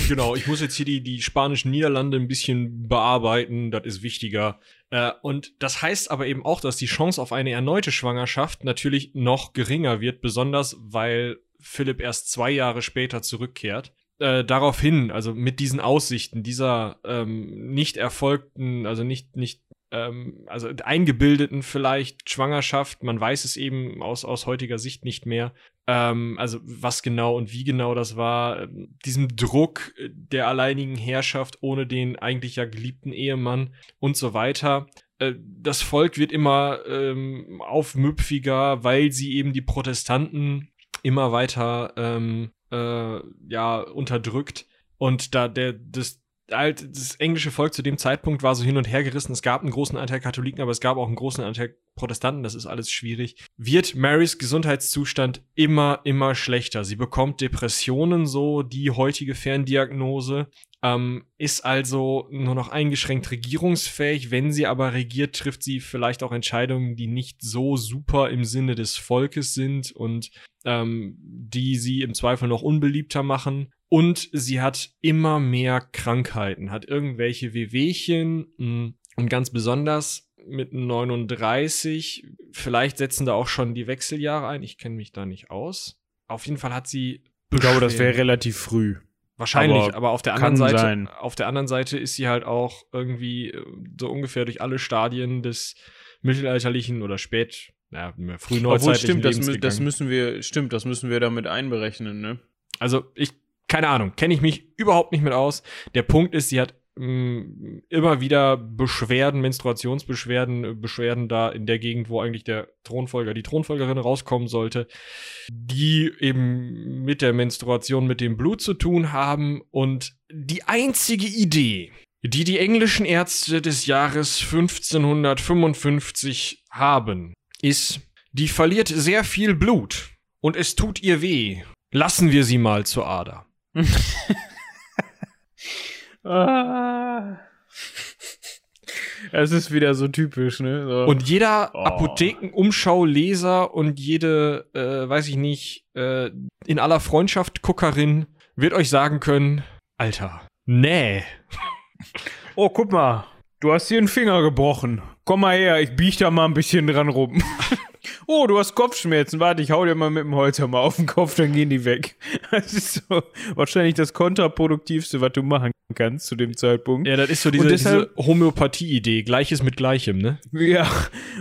Genau, ich muss jetzt hier die, die spanischen Niederlande ein bisschen bearbeiten, das ist wichtiger. Äh, und das heißt aber eben auch, dass die Chance auf eine erneute Schwangerschaft natürlich noch geringer wird, besonders weil Philipp erst zwei Jahre später zurückkehrt äh, darauf hin, also mit diesen Aussichten, dieser ähm, nicht erfolgten, also nicht, nicht, ähm, also eingebildeten vielleicht Schwangerschaft, man weiß es eben aus, aus heutiger Sicht nicht mehr, ähm, also was genau und wie genau das war, ähm, diesem Druck der alleinigen Herrschaft ohne den eigentlich ja geliebten Ehemann und so weiter äh, das Volk wird immer ähm, aufmüpfiger, weil sie eben die Protestanten immer weiter ähm, äh, ja unterdrückt. Und da der das halt das englische Volk zu dem Zeitpunkt war so hin und her gerissen. Es gab einen großen Anteil Katholiken, aber es gab auch einen großen Anteil Protestanten. Das ist alles schwierig. Wird Marys Gesundheitszustand immer, immer schlechter. Sie bekommt Depressionen, so die heutige Ferndiagnose. Ähm, ist also nur noch eingeschränkt regierungsfähig. Wenn sie aber regiert, trifft sie vielleicht auch Entscheidungen, die nicht so super im Sinne des Volkes sind und ähm, die sie im Zweifel noch unbeliebter machen. Und sie hat immer mehr Krankheiten, hat irgendwelche Wehwehchen hm, und ganz besonders mit 39, vielleicht setzen da auch schon die Wechseljahre ein, ich kenne mich da nicht aus. Auf jeden Fall hat sie. Ich glaube, das wäre relativ früh. Wahrscheinlich, aber, aber auf der anderen Seite, sein. auf der anderen Seite ist sie halt auch irgendwie äh, so ungefähr durch alle Stadien des mittelalterlichen oder spät, ja, früh Obwohl, stimmt, das, das, müssen wir, stimmt, das müssen wir damit einberechnen, ne? Also ich, keine Ahnung, kenne ich mich überhaupt nicht mit aus. Der Punkt ist, sie hat immer wieder Beschwerden, Menstruationsbeschwerden, äh, Beschwerden da in der Gegend, wo eigentlich der Thronfolger, die Thronfolgerin rauskommen sollte, die eben mit der Menstruation, mit dem Blut zu tun haben. Und die einzige Idee, die die englischen Ärzte des Jahres 1555 haben, ist, die verliert sehr viel Blut und es tut ihr weh. Lassen wir sie mal zur Ader. ah. Es ist wieder so typisch, ne? So. Und jeder oh. Apothekenumschau-Leser und jede, äh, weiß ich nicht, äh, in aller Freundschaft Guckerin wird euch sagen können, Alter, nee. Oh, guck mal, du hast hier einen Finger gebrochen. Komm mal her, ich bieg da mal ein bisschen dran rum. oh, du hast Kopfschmerzen. Warte, ich hau dir mal mit dem Holzhammer auf den Kopf, dann gehen die weg. Das ist so wahrscheinlich das kontraproduktivste, was du machen kannst zu dem Zeitpunkt. Ja, das ist so diese, deshalb, diese Homöopathie-Idee. Gleiches mit Gleichem, ne? Ja,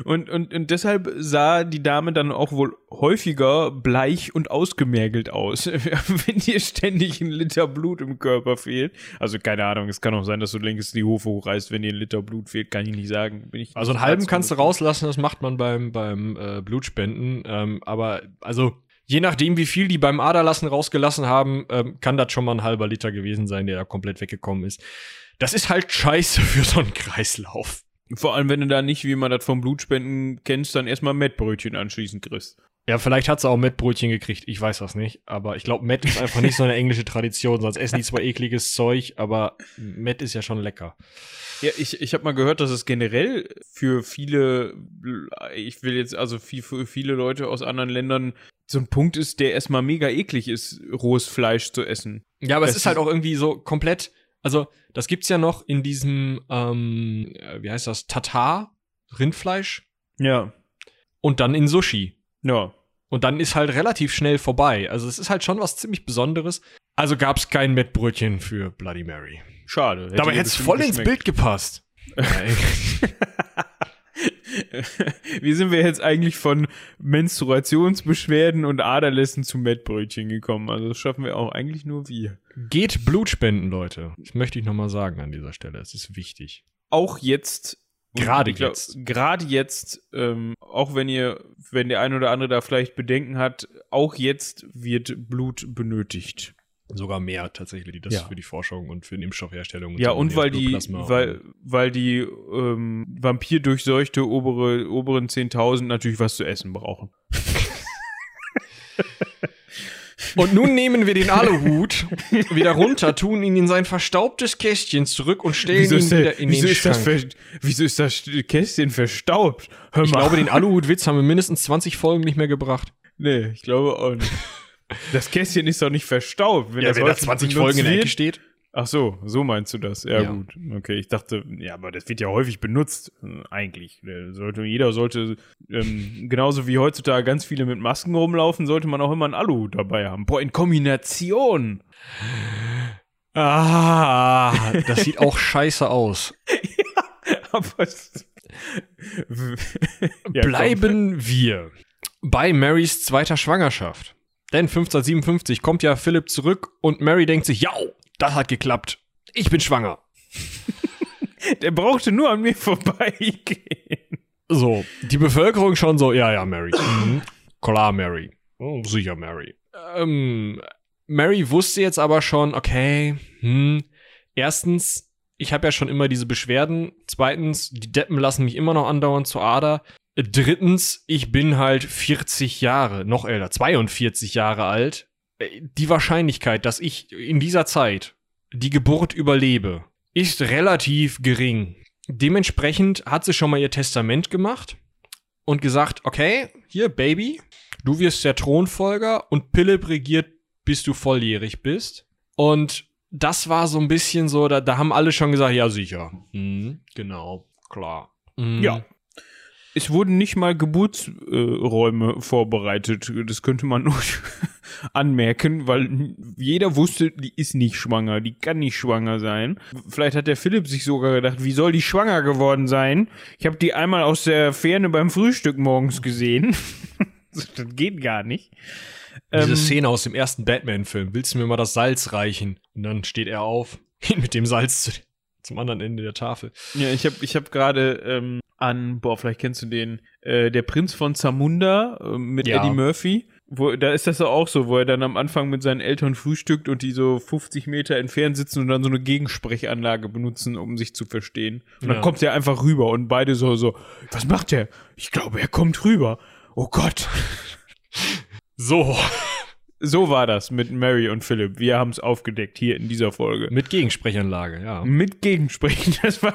und, und, und deshalb sah die Dame dann auch wohl häufiger bleich und ausgemergelt aus, wenn dir ständig ein Liter Blut im Körper fehlt. Also keine Ahnung, es kann auch sein, dass du längst die Hufe hochreißt, wenn dir ein Liter Blut fehlt, kann ich nicht sagen. Bin ich also einen halben kannst du rauslassen, das macht man beim, beim äh, Blutspenden. Ähm, aber also je nachdem, wie viel die beim Aderlassen rausgelassen haben, ähm, kann das schon mal ein halber Liter gewesen sein, der da komplett weggekommen ist. Das ist halt scheiße für so einen Kreislauf. Vor allem, wenn du da nicht, wie man das vom Blutspenden kennst, dann erstmal Mettbrötchen anschließend kriegst. Ja, vielleicht hat sie auch Mettbrötchen gekriegt. Ich weiß das nicht. Aber ich glaube, Mett ist einfach nicht so eine englische Tradition. Sonst essen die zwar ekliges Zeug, aber Mett ist ja schon lecker. Ja, ich, ich habe mal gehört, dass es generell für viele, ich will jetzt also viel, für viele Leute aus anderen Ländern so ein Punkt ist, der erstmal mega eklig ist, rohes Fleisch zu essen. Ja, aber Das es ist halt auch irgendwie so komplett. Also, das gibt's ja noch in diesem, ähm, äh, wie heißt das, Tatar, Rindfleisch Ja. und dann in Sushi. Ja. Und dann ist halt relativ schnell vorbei. Also, es ist halt schon was ziemlich Besonderes. Also gab's kein Mettbrötchen für Bloody Mary. Schade. Hätte Dabei hätte es voll ins geschmeckt. Bild gepasst. Wie sind wir jetzt eigentlich von Menstruationsbeschwerden und Aderlässen zu Mettbrötchen gekommen? Also das schaffen wir auch eigentlich nur wir. Geht Blut spenden, Leute. Das möchte ich nochmal sagen an dieser Stelle. Es ist wichtig. Auch jetzt. Gerade jetzt. Gerade jetzt, ähm, auch wenn ihr, wenn der ein oder andere da vielleicht Bedenken hat, auch jetzt wird Blut benötigt. Sogar mehr tatsächlich, die das Ja. für die Forschung und für die Impfstoffherstellung. Ja, so und weil die, weil, und- weil die ähm, Vampir-durchseuchte obere, oberen 10.000 natürlich was zu essen brauchen. Und nun nehmen wir den Aluhut wieder runter, tun ihn in sein verstaubtes Kästchen zurück und stellen ihn der- wieder in den ist Schrank. ver, wieso ist das Kästchen verstaubt? Hör Ich mal. glaube, den Aluhut-Witz haben wir mindestens 20 Folgen nicht mehr gebracht. Nee, ich glaube auch nicht. Das Kästchen ist doch nicht verstaubt. Wenn das wenn da häufig 20 benutzt Folgen in der Ecke steht. Ach so, so meinst du das. Ja, Ja. gut. Okay, ich dachte, ja, aber das wird ja häufig benutzt, äh, eigentlich. Äh, Sollte, jeder sollte, ähm, genauso wie heutzutage ganz viele mit Masken rumlaufen, sollte man auch immer einen Aluhut dabei haben. Boah, in Kombination. Ah, das sieht auch scheiße aus. aber es- Ja, Bleiben wir bei Marys zweiter Schwangerschaft. Denn 1557 kommt ja Philipp zurück und Mary denkt sich, ja, das hat geklappt. Ich bin schwanger. Der brauchte nur an mir vorbeigehen. So, die Bevölkerung schon so, ja, ja, Mary. Mhm. Klar, Mary. Oh, sicher, Mary. Ähm, Mary wusste jetzt aber schon, okay, hm, erstens, ich habe ja schon immer diese Beschwerden. Zweitens, die Deppen lassen mich immer noch andauernd zur Ader. Drittens, ich bin halt 40 Jahre, noch älter, 42 Jahre alt. Äh, Die Wahrscheinlichkeit, dass ich in dieser Zeit die Geburt überlebe, ist relativ gering. Dementsprechend hat sie schon mal ihr Testament gemacht und gesagt, okay, hier, Baby, du wirst der Thronfolger und Philipp regiert, bis du volljährig bist. Und das war so ein bisschen so, da, da haben alle schon gesagt, ja, sicher. Mhm, genau, klar. Mhm. Ja. Es wurden nicht mal Geburtsräume vorbereitet. Das könnte man nur anmerken, weil jeder wusste, die ist nicht schwanger, die kann nicht schwanger sein. Vielleicht hat der Philipp sich sogar gedacht, wie soll die schwanger geworden sein? Ich habe die einmal aus der Ferne beim Frühstück morgens gesehen. das geht gar nicht. Diese Ähm, Szene aus dem ersten Batman-Film. Willst du mir mal das Salz reichen? Und dann steht er auf, hin mit dem Salz zu, zum anderen Ende der Tafel. Ja, ich habe ich hab gerade ähm, an, boah, vielleicht kennst du den, äh, der Prinz von Zamunda äh, mit Ja. Eddie Murphy. Wo, da ist das auch so, wo er dann am Anfang mit seinen Eltern frühstückt und die so 50 Meter entfernt sitzen und dann so eine Gegensprechanlage benutzen, um sich zu verstehen. Und dann Ja. kommt er einfach rüber und beide so, so, was macht der? Ich glaube, er kommt rüber. Oh Gott. So, So war das mit Mary und Philipp. Wir haben es aufgedeckt hier in dieser Folge. mit Gegensprechanlage, ja. Mit Gegensprechen. Das war,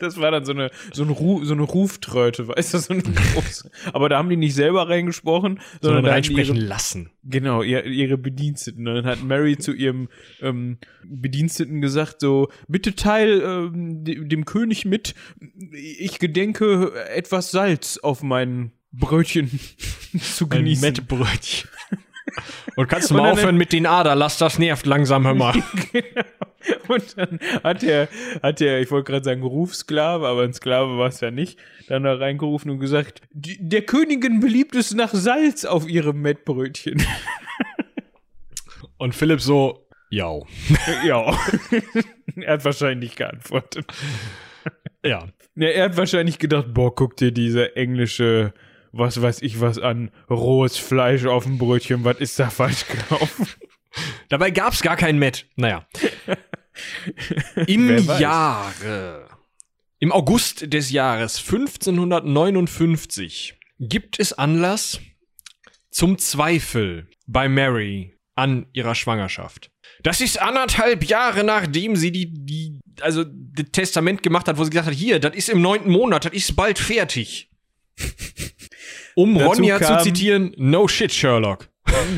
das war dann so eine, so, ein Ru, so eine Ruftröte, weißt du, so eine große. Aber da haben die nicht selber reingesprochen, sondern, Sondern reinsprechen ihre, lassen. genau, ihre, ihre Bediensteten. Und dann hat Mary zu ihrem ähm, Bediensteten gesagt, so, bitte teil ähm, de- dem König mit, ich gedenke, etwas Salz auf mein Brötchen zu Ein genießen. Mettbrötchen. Und kannst du mal dann- aufhören mit den Ader? Lass das nervt langsam, hör mal. genau. Und dann hat der, hat der, ich wollte gerade sagen Rufsklave, aber ein Sklave war es ja nicht, dann da reingerufen und gesagt, "Die- der Königin beliebt es nach Salz auf ihrem Mettbrötchen. Und Philipp so, ja. ja. er hat wahrscheinlich geantwortet. Ja. Ja, er hat wahrscheinlich gedacht, boah, guck dir diese englische, was weiß ich was an, rohes Fleisch auf dem Brötchen, was ist da falsch gelaufen? Dabei gab's gar kein Met. Naja. Im. Jahre, im August des Jahres 1559 gibt es Anlass zum Zweifel bei Mary an ihrer Schwangerschaft. Das ist anderthalb Jahre nachdem sie die, die, also das Testament gemacht hat, wo sie gesagt hat, hier, das ist im neunten Monat, das ist bald fertig. Um Dazu Ronja zu kam- zitieren, no shit, Sherlock.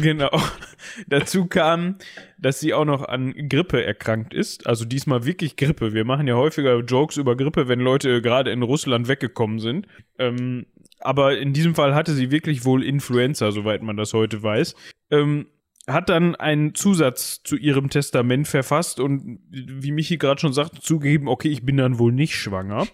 Genau. Dazu kam, dass sie auch noch an Grippe erkrankt ist. Also diesmal wirklich Grippe. Wir machen ja häufiger Jokes über Grippe, wenn Leute gerade in Russland weggekommen sind. Ähm, aber in diesem Fall hatte sie wirklich wohl Influenza, soweit man das heute weiß. Ähm, hat dann einen Zusatz zu ihrem Testament verfasst und wie Michi gerade schon sagte, zugegeben, okay, ich bin dann wohl nicht schwanger.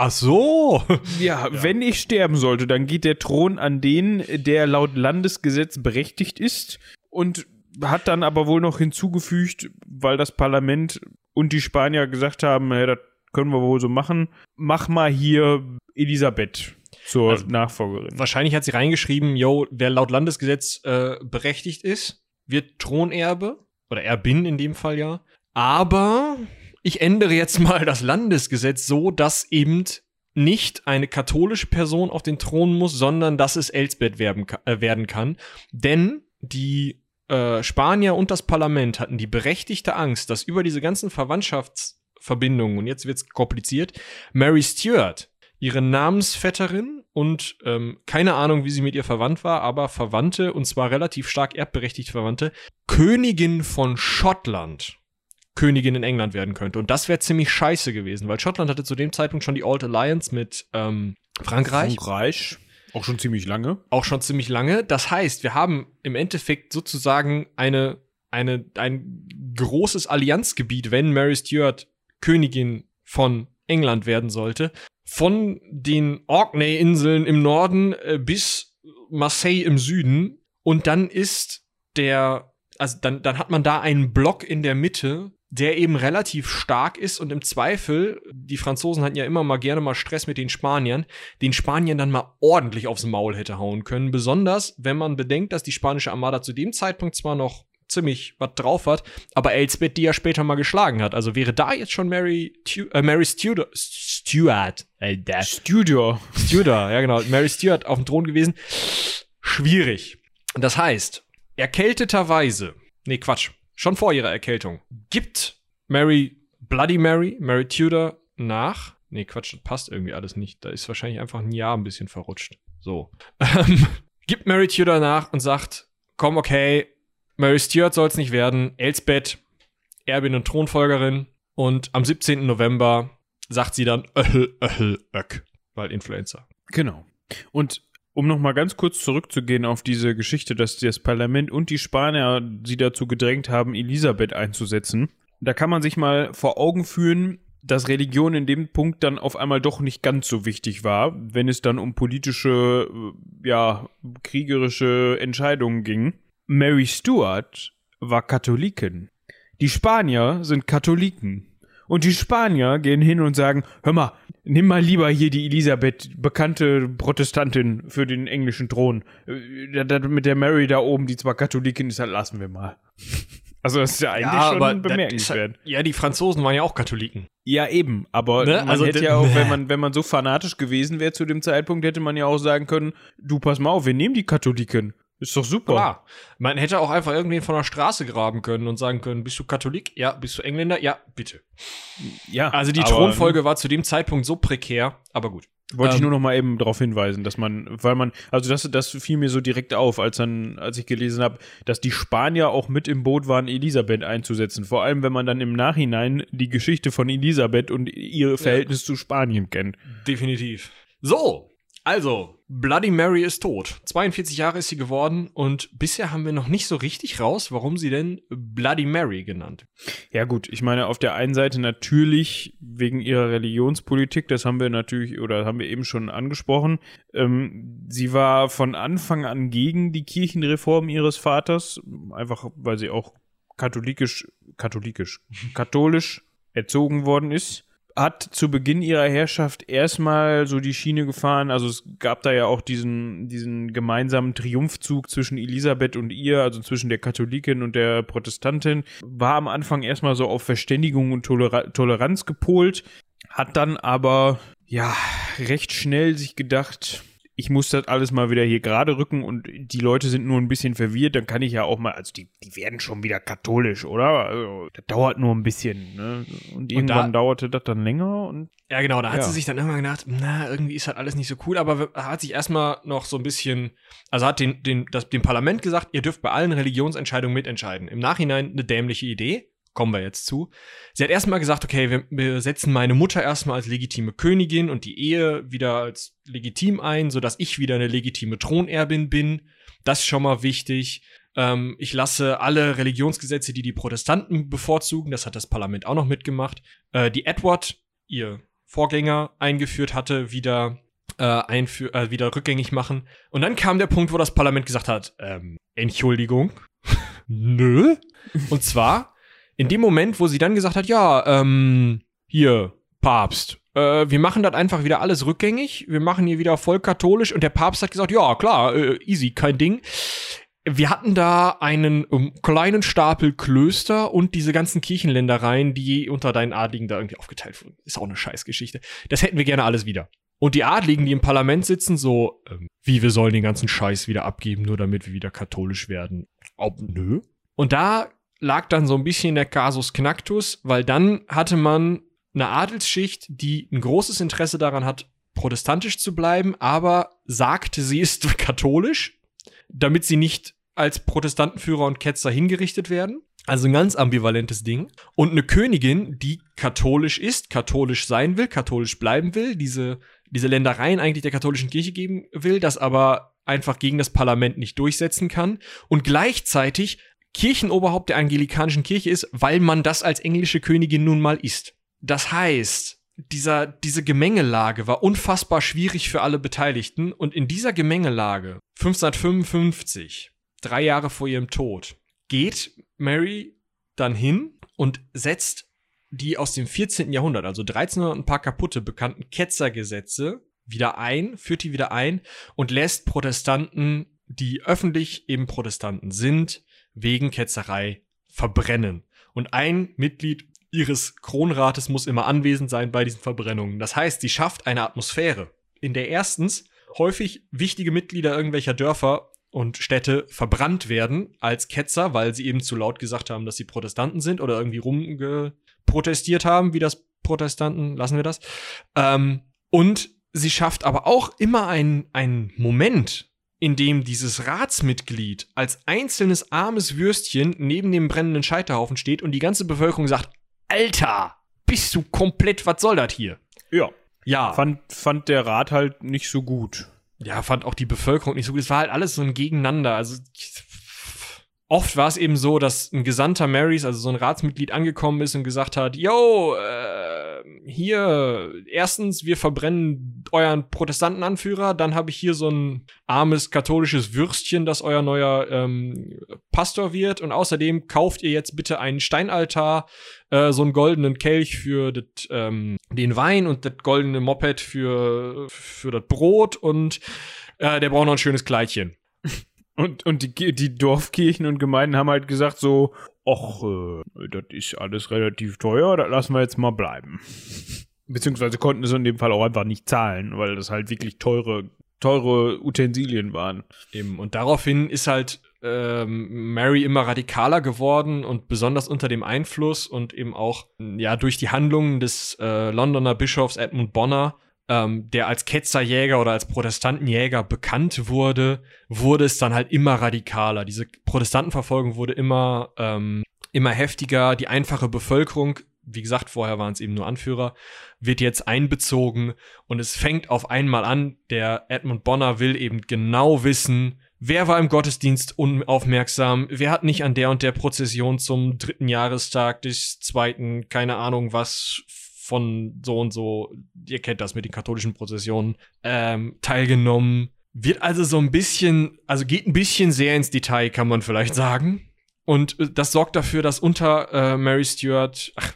Ach so. Ja, wenn ich sterben sollte, dann geht der Thron an den, der laut Landesgesetz berechtigt ist und hat dann aber wohl noch hinzugefügt, weil das Parlament und die Spanier gesagt haben, ja, das können wir wohl so machen, mach mal hier Elisabeth zur Also- Nachfolgerin. Wahrscheinlich hat sie reingeschrieben, yo, wer laut Landesgesetz äh, berechtigt ist, wird Thronerbe. Oder Erbin in dem Fall ja. Aber ich ändere jetzt mal das Landesgesetz so, dass eben nicht eine katholische Person auf den Thron muss, sondern dass es Elsbeth werden, äh, werden kann. Denn die äh, Spanier und das Parlament hatten die berechtigte Angst, dass über diese ganzen Verwandtschaftsverbindungen, und jetzt wird's kompliziert, Mary Stuart, ihre Namensvetterin und ähm, keine Ahnung, wie sie mit ihr verwandt war, aber Verwandte, und zwar relativ stark erbberechtigt Verwandte, Königin von Schottland Königin in England werden könnte. Und das wäre ziemlich scheiße gewesen, weil Schottland hatte zu dem Zeitpunkt schon die Old Alliance mit ähm, Frankreich. Frankreich. Auch schon ziemlich lange. Auch schon ziemlich lange. Das heißt, wir haben im Endeffekt sozusagen eine, eine, ein großes Allianzgebiet, wenn Mary Stuart Königin von England werden sollte. Von den Orkney-Inseln im Norden äh, bis Marseille im Süden. Und dann ist der, also dann, dann hat man da einen Block in der Mitte, der eben relativ stark ist und im Zweifel, die Franzosen hatten ja immer mal gerne mal Stress mit den Spaniern, den Spaniern dann mal ordentlich aufs Maul hätte hauen können. Besonders, wenn man bedenkt, dass die spanische Armada zu dem Zeitpunkt zwar noch ziemlich was drauf hat, aber Elsbeth die ja später mal geschlagen hat. Also wäre da jetzt schon Mary, Tu äh, Mary Stuart, Stuart, Alter. Studio. Stuart, ja genau, Mary Stuart auf dem Thron gewesen. Schwierig. Das heißt, erkälteterweise, nee, Quatsch, schon vor ihrer Erkältung, gibt Mary, Bloody Mary, Mary Tudor nach. Nee, Quatsch, das passt irgendwie alles nicht. Da ist wahrscheinlich einfach ein Jahr ein bisschen verrutscht. So. Ähm, gibt Mary Tudor nach und sagt, komm, okay, Mary Stuart soll es nicht werden. Elsbeth, Erbin und Thronfolgerin. Und am 17. November sagt sie dann, öhl, öhl, öck, weil Influenza. Genau. Und um noch mal ganz kurz zurückzugehen auf diese Geschichte, dass das Parlament und die Spanier sie dazu gedrängt haben, Elisabeth einzusetzen, da kann man sich mal vor Augen führen, dass Religion in dem Punkt dann auf einmal doch nicht ganz so wichtig war, wenn es dann um politische, äh, ja, kriegerische Entscheidungen ging. Mary Stuart war Katholikin. Die Spanier sind Katholiken. Und die Spanier gehen hin und sagen, hör mal, nimm mal lieber hier die Elisabeth, bekannte Protestantin für den englischen Thron. Äh, Mit der Mary da oben, die zwar Katholikin ist, das lassen wir mal. Also das ist ja eigentlich schon das bemerkenswert. Halt- ja, die Franzosen waren ja auch Katholiken. Ja, eben, aber Ne? man Also hätte ja auch, wenn man, wenn man so fanatisch gewesen wäre zu dem Zeitpunkt, hätte man ja auch sagen können, du pass mal auf, wir nehmen die Katholiken. Ist doch super. Klar. Man hätte auch einfach irgendwen von der Straße graben können und sagen können, bist du Katholik? Ja. Bist du Engländer? Ja, bitte. Ja, Also die aber, Thronfolge war zu dem Zeitpunkt so prekär, aber gut. Wollte ich Ähm, nur noch mal eben darauf hinweisen, dass man, weil man, also das, das fiel mir so direkt auf, als dann, als ich gelesen habe, dass die Spanier auch mit im Boot waren, Elisabeth einzusetzen. Vor allem, wenn man dann im Nachhinein die Geschichte von Elisabeth und ihr Verhältnis zu Spanien kennt. Definitiv. So, also, Bloody Mary ist tot. 42 Jahre ist sie geworden und bisher haben wir noch nicht so richtig raus, warum sie denn Bloody Mary genannt. Ja gut, ich meine auf der einen Seite natürlich wegen ihrer Religionspolitik, das haben wir natürlich oder haben wir eben schon angesprochen. Ähm, sie war von Anfang an gegen die Kirchenreform ihres Vaters, einfach weil sie auch katholikisch, katholikisch, katholisch erzogen worden ist. Hat zu Beginn ihrer Herrschaft erstmal so die Schiene gefahren. Also es gab da ja auch diesen, diesen gemeinsamen Triumphzug zwischen Elisabeth und ihr, also zwischen der Katholikin und der Protestantin. War am Anfang erstmal so auf Verständigung und Toler Toleranz gepolt, hat dann aber ja recht schnell sich gedacht, ich muss das alles mal wieder hier gerade rücken und die Leute sind nur ein bisschen verwirrt, dann kann ich ja auch mal, also die, die werden schon wieder katholisch, oder? Also, das dauert nur ein bisschen, ne? Und irgendwann und da, dauerte das dann länger und. Ja, genau, da hat ja. sie sich dann irgendwann gedacht, na, irgendwie ist halt alles nicht so cool, aber hat sich erstmal noch so ein bisschen, also hat den, den, das, dem Parlament gesagt, ihr dürft bei allen Religionsentscheidungen mitentscheiden. Im Nachhinein eine dämliche Idee, kommen wir jetzt zu. Sie hat erstmal gesagt, okay, wir, wir setzen meine Mutter erstmal als legitime Königin und die Ehe wieder als legitim ein, sodass ich wieder eine legitime Thronerbin bin. Das ist schon mal wichtig. Ähm, ich lasse alle Religionsgesetze, die die Protestanten bevorzugen, das hat das Parlament auch noch mitgemacht, äh, die Edward, ihr Vorgänger, eingeführt hatte, wieder äh, einfü äh, wieder rückgängig machen. Und dann kam der Punkt, wo das Parlament gesagt hat, ähm, Entschuldigung, nö. Und zwar in dem Moment, wo sie dann gesagt hat, ja, ähm, hier, Papst, äh, wir machen das einfach wieder alles rückgängig, wir machen hier wieder voll katholisch und der Papst hat gesagt, ja, klar, äh, easy, kein Ding. Wir hatten da einen um, kleinen Stapel Klöster und diese ganzen Kirchenländereien, die unter deinen Adligen da irgendwie aufgeteilt wurden. Ist auch eine Scheißgeschichte. Das hätten wir gerne alles wieder. Und die Adligen, die im Parlament sitzen, so, ähm, wie wir sollen den ganzen Scheiß wieder abgeben, nur damit wir wieder katholisch werden. Ob, nö. Und da lag dann so ein bisschen der Kasus Knacktus, weil dann hatte man eine Adelsschicht, die ein großes Interesse daran hat, protestantisch zu bleiben, aber sagte, sie ist katholisch, damit sie nicht als Protestantenführer und Ketzer hingerichtet werden. Also ein ganz ambivalentes Ding. Und eine Königin, die katholisch ist, katholisch sein will, katholisch bleiben will, diese, diese Ländereien eigentlich der katholischen Kirche geben will, das aber einfach gegen das Parlament nicht durchsetzen kann und gleichzeitig Kirchenoberhaupt der anglikanischen Kirche ist, weil man das als englische Königin nun mal ist. Das heißt, dieser, diese Gemengelage war unfassbar schwierig für alle Beteiligten und in dieser Gemengelage 1555, drei Jahre vor ihrem Tod, geht Mary dann hin und setzt die aus dem 14. Jahrhundert, also 1300 und ein paar kaputte bekannten Ketzergesetze wieder ein, führt die wieder ein und lässt Protestanten, die öffentlich eben Protestanten sind, wegen Ketzerei verbrennen. Und ein Mitglied ihres Kronrates muss immer anwesend sein bei diesen Verbrennungen. Das heißt, sie schafft eine Atmosphäre, in der erstens häufig wichtige Mitglieder irgendwelcher Dörfer und Städte verbrannt werden als Ketzer, weil sie eben zu laut gesagt haben, dass sie Protestanten sind oder irgendwie rumgeprotestiert haben, wie das Protestanten, lassen wir das. Ähm, und sie schafft aber auch immer einen Moment, in dem dieses Ratsmitglied als einzelnes armes Würstchen neben dem brennenden Scheiterhaufen steht und die ganze Bevölkerung sagt, Alter, bist du komplett, was soll das hier? Ja. Ja. Fand, fand der Rat halt nicht so gut. Ja, fand auch die Bevölkerung nicht so gut. Es war halt alles so ein Gegeneinander. Also oft war es eben so, dass ein Gesandter Marys, also so ein Ratsmitglied, angekommen ist und gesagt hat, yo, äh, hier, erstens, wir verbrennen euren Protestantenanführer, dann habe ich hier so ein armes katholisches Würstchen, das euer neuer ähm, Pastor wird und außerdem kauft ihr jetzt bitte einen Steinaltar, äh, so einen goldenen Kelch für das, ähm, den Wein und das goldene Moped für, für das Brot und äh, der braucht noch ein schönes Kleidchen. Und, und die, die Dorfkirchen und Gemeinden haben halt gesagt so, ach, äh, das ist alles relativ teuer, das lassen wir jetzt mal bleiben. Beziehungsweise konnten es in dem Fall auch einfach nicht zahlen, weil das halt wirklich teure, teure Utensilien waren. Eben. Und daraufhin ist halt ähm, Mary immer radikaler geworden und besonders unter dem Einfluss und eben auch ja durch die Handlungen des äh, Londoner Bischofs Edmund Bonner ähm, der als Ketzerjäger oder als Protestantenjäger bekannt wurde, wurde es dann halt immer radikaler. Diese Protestantenverfolgung wurde immer, ähm, immer heftiger. Die einfache Bevölkerung, wie gesagt, vorher waren es eben nur Anführer, wird jetzt einbezogen und es fängt auf einmal an, der Edmund Bonner will eben genau wissen, Wer war im Gottesdienst unaufmerksam? Wer hat nicht an der und der Prozession zum dritten Jahrestag des zweiten, keine Ahnung was, von so und so, ihr kennt das mit den katholischen Prozessionen, ähm, teilgenommen. Wird also so ein bisschen, also geht ein bisschen sehr ins Detail, kann man vielleicht sagen. Und äh, das sorgt dafür, dass unter äh, Mary Stuart, ach,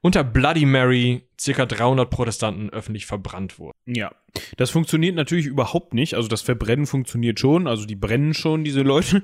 unter Bloody Mary circa 300 Protestanten öffentlich verbrannt wurden. Ja, das funktioniert natürlich überhaupt nicht. Also das Verbrennen funktioniert schon, also die brennen schon, diese Leute.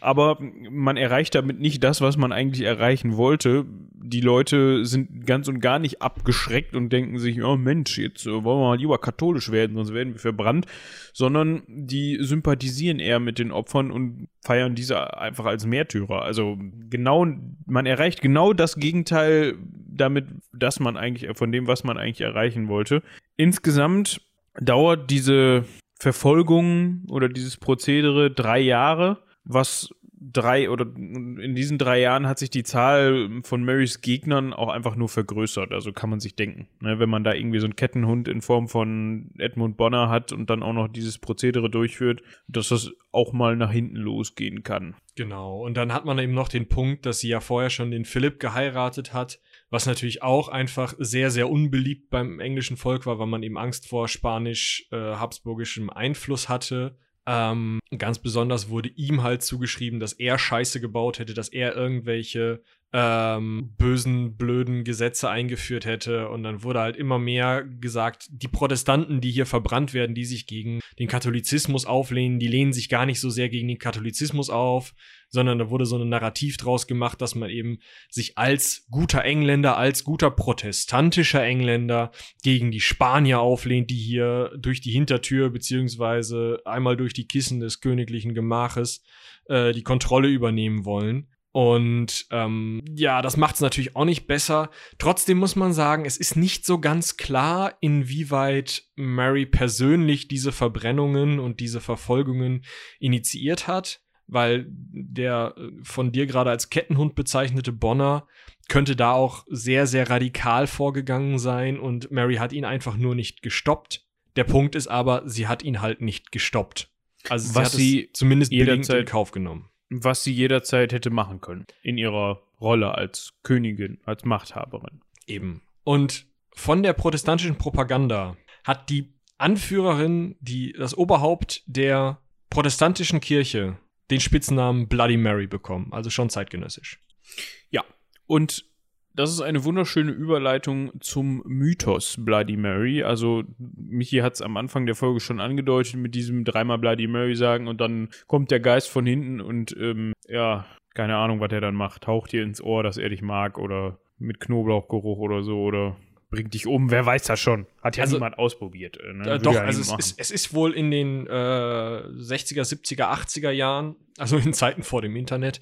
Aber man erreicht damit nicht das, was man eigentlich erreichen wollte. Die Leute sind ganz und gar nicht abgeschreckt und denken sich, oh Mensch, jetzt wollen wir mal lieber katholisch werden, sonst werden wir verbrannt. Sondern die sympathisieren eher mit den Opfern und feiern diese einfach als Märtyrer. Also genau, man erreicht genau das Gegenteil damit, dass man eigentlich von dem, was man eigentlich erreichen wollte. Insgesamt dauert diese Verfolgung oder dieses Prozedere drei Jahre, was drei oder in diesen drei Jahren hat sich die Zahl von Marys Gegnern auch einfach nur vergrößert. Also kann man sich denken. Ne, wenn man da irgendwie so einen Kettenhund in Form von Edmund Bonner hat und dann auch noch dieses Prozedere durchführt, dass das auch mal nach hinten losgehen kann. Genau. Und dann hat man eben noch den Punkt, dass sie ja vorher schon den Philipp geheiratet hat, was natürlich auch einfach sehr, sehr unbeliebt beim englischen Volk war, weil man eben Angst vor spanisch-habsburgischem äh, Einfluss hatte. Ähm, ganz besonders wurde ihm halt zugeschrieben, dass er Scheiße gebaut hätte, dass er irgendwelche ähm, bösen, blöden Gesetze eingeführt hätte. Und dann wurde halt immer mehr gesagt, die Protestanten, die hier verbrannt werden, die sich gegen den Katholizismus auflehnen, die lehnen sich gar nicht so sehr gegen den Katholizismus auf, sondern da wurde so ein Narrativ draus gemacht, dass man eben sich als guter Engländer, als guter protestantischer Engländer gegen die Spanier auflehnt, die hier durch die Hintertür beziehungsweise einmal durch die Kissen des königlichen Gemaches äh, die Kontrolle übernehmen wollen. Und ähm, ja, das macht es natürlich auch nicht besser. Trotzdem muss man sagen, es ist nicht so ganz klar, inwieweit Mary persönlich diese Verbrennungen und diese Verfolgungen initiiert hat, weil der äh, von dir gerade als Kettenhund bezeichnete Bonner könnte da auch sehr, sehr radikal vorgegangen sein und Mary hat ihn einfach nur nicht gestoppt. Der Punkt ist aber, sie hat ihn halt nicht gestoppt. Also sie Was hat sie es zumindest jederzeit- in Kauf genommen. Was sie jederzeit hätte machen können. In ihrer Rolle als Königin, als Machthaberin. Eben. Und von der protestantischen Propaganda hat die Anführerin, die, das Oberhaupt der protestantischen Kirche, den Spitznamen Bloody Mary bekommen. Also schon zeitgenössisch. Ja, und das ist eine wunderschöne Überleitung zum Mythos Bloody Mary. Also, Michi hat es am Anfang der Folge schon angedeutet mit diesem dreimal Bloody Mary sagen und dann kommt der Geist von hinten und, ähm, ja, keine Ahnung, was er dann macht. Taucht dir ins Ohr, dass er dich mag oder mit Knoblauchgeruch oder so oder bringt dich um. Wer weiß das schon? Hat ja Also- niemand ausprobiert. äh, Ne? Äh, doch, ja also es ist, es ist wohl in den äh, 60er, 70er, 80er Jahren, also in Zeiten vor dem Internet.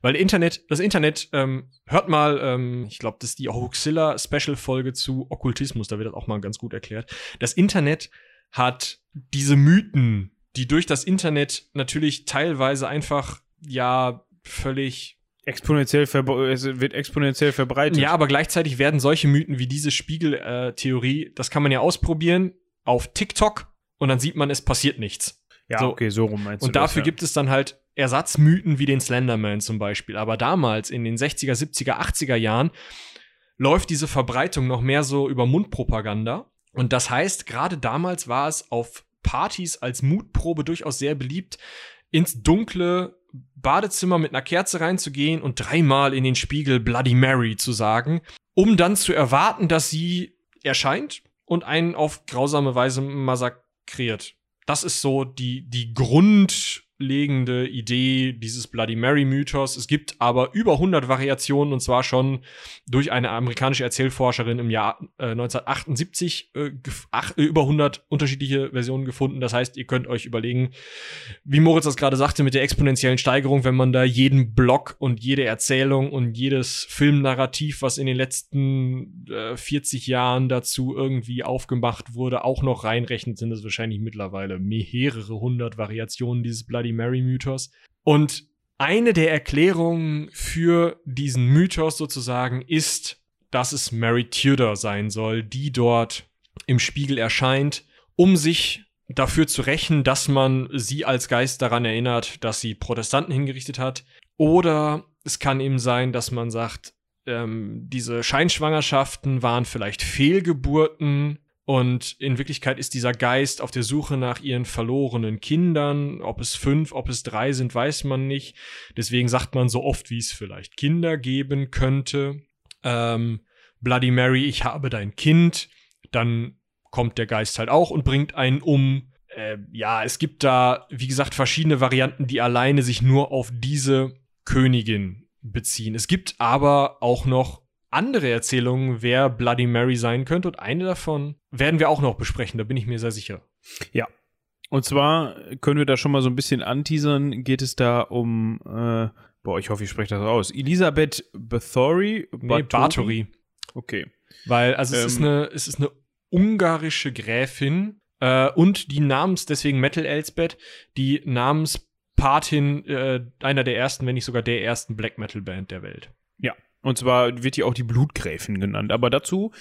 Weil Internet, das Internet, ähm, hört mal, ähm, ich glaube, das ist die Hoaxilla-Special-Folge zu Okkultismus, da wird das auch mal ganz gut erklärt. Das Internet hat diese Mythen, die durch das Internet natürlich teilweise einfach, ja, völlig exponentiell es wird exponentiell verbreitet. ja, aber gleichzeitig werden solche Mythen wie diese Spiegel-Theorie, das kann man ja ausprobieren auf TikTok und dann sieht man, es passiert nichts. ja so. okay, so rum meinst du Und dafür das, ja. gibt es dann halt Ersatzmythen wie den Slenderman zum Beispiel. Aber damals in den 60er, 70er, 80er Jahren läuft diese Verbreitung noch mehr so über Mundpropaganda. Und das heißt, gerade damals war es auf Partys als Mutprobe durchaus sehr beliebt, ins dunkle Badezimmer mit einer Kerze reinzugehen und dreimal in den Spiegel Bloody Mary zu sagen, um dann zu erwarten, dass sie erscheint und einen auf grausame Weise massakriert. Das ist so die, die grundlegende Idee dieses Bloody Mary Mythos. Es gibt aber über 100 Variationen und zwar schon durch eine amerikanische Erzählforscherin im Jahr äh, 1978 äh, ach, äh, über 100 unterschiedliche Versionen gefunden. Das heißt, ihr könnt euch überlegen, wie Moritz das gerade sagte, mit der exponentiellen Steigerung, wenn man da jeden Block und jede Erzählung und jedes Filmnarrativ, was in den letzten äh, 40 Jahren dazu irgendwie aufgemacht wurde, auch noch reinrechnet, sind es wahrscheinlich mittlerweile mehrere hundert Variationen dieses Bloody Mary Mythos. Und eine der Erklärungen für diesen Mythos sozusagen ist, dass es Mary Tudor sein soll, die dort im Spiegel erscheint, um sich dafür zu rächen, dass man sie als Geist daran erinnert, dass sie Protestanten hingerichtet hat. Oder es kann eben sein, dass man sagt, ähm, diese Scheinschwangerschaften waren vielleicht Fehlgeburten und in Wirklichkeit ist dieser Geist auf der Suche nach ihren verlorenen Kindern. Ob es fünf, ob es drei sind, weiß man nicht. Deswegen sagt man so oft, wie es vielleicht Kinder geben könnte. Ähm, Bloody Mary, ich habe dein Kind, dann kommt der Geist halt auch und bringt einen um. Äh, ja, es gibt da, wie gesagt, verschiedene Varianten, die alleine sich nur auf diese Königin beziehen. Es gibt aber auch noch andere Erzählungen, wer Bloody Mary sein könnte. Und eine davon werden wir auch noch besprechen, da bin ich mir sehr sicher. Ja. Und zwar können wir da schon mal so ein bisschen anteasern. Geht es da um, äh, boah, ich hoffe, ich spreche das aus. Elisabeth Bathory? Nee, Bathory. Okay. Weil, also es, ist Ähm. eine, es ist eine ungarische Gräfin äh, und die Namens, deswegen Metal Elsbeth, die Namenspatin äh, einer der ersten, wenn nicht sogar der ersten Black Metal Band der Welt. Ja. Und zwar wird die auch die Blutgräfin genannt. Aber dazu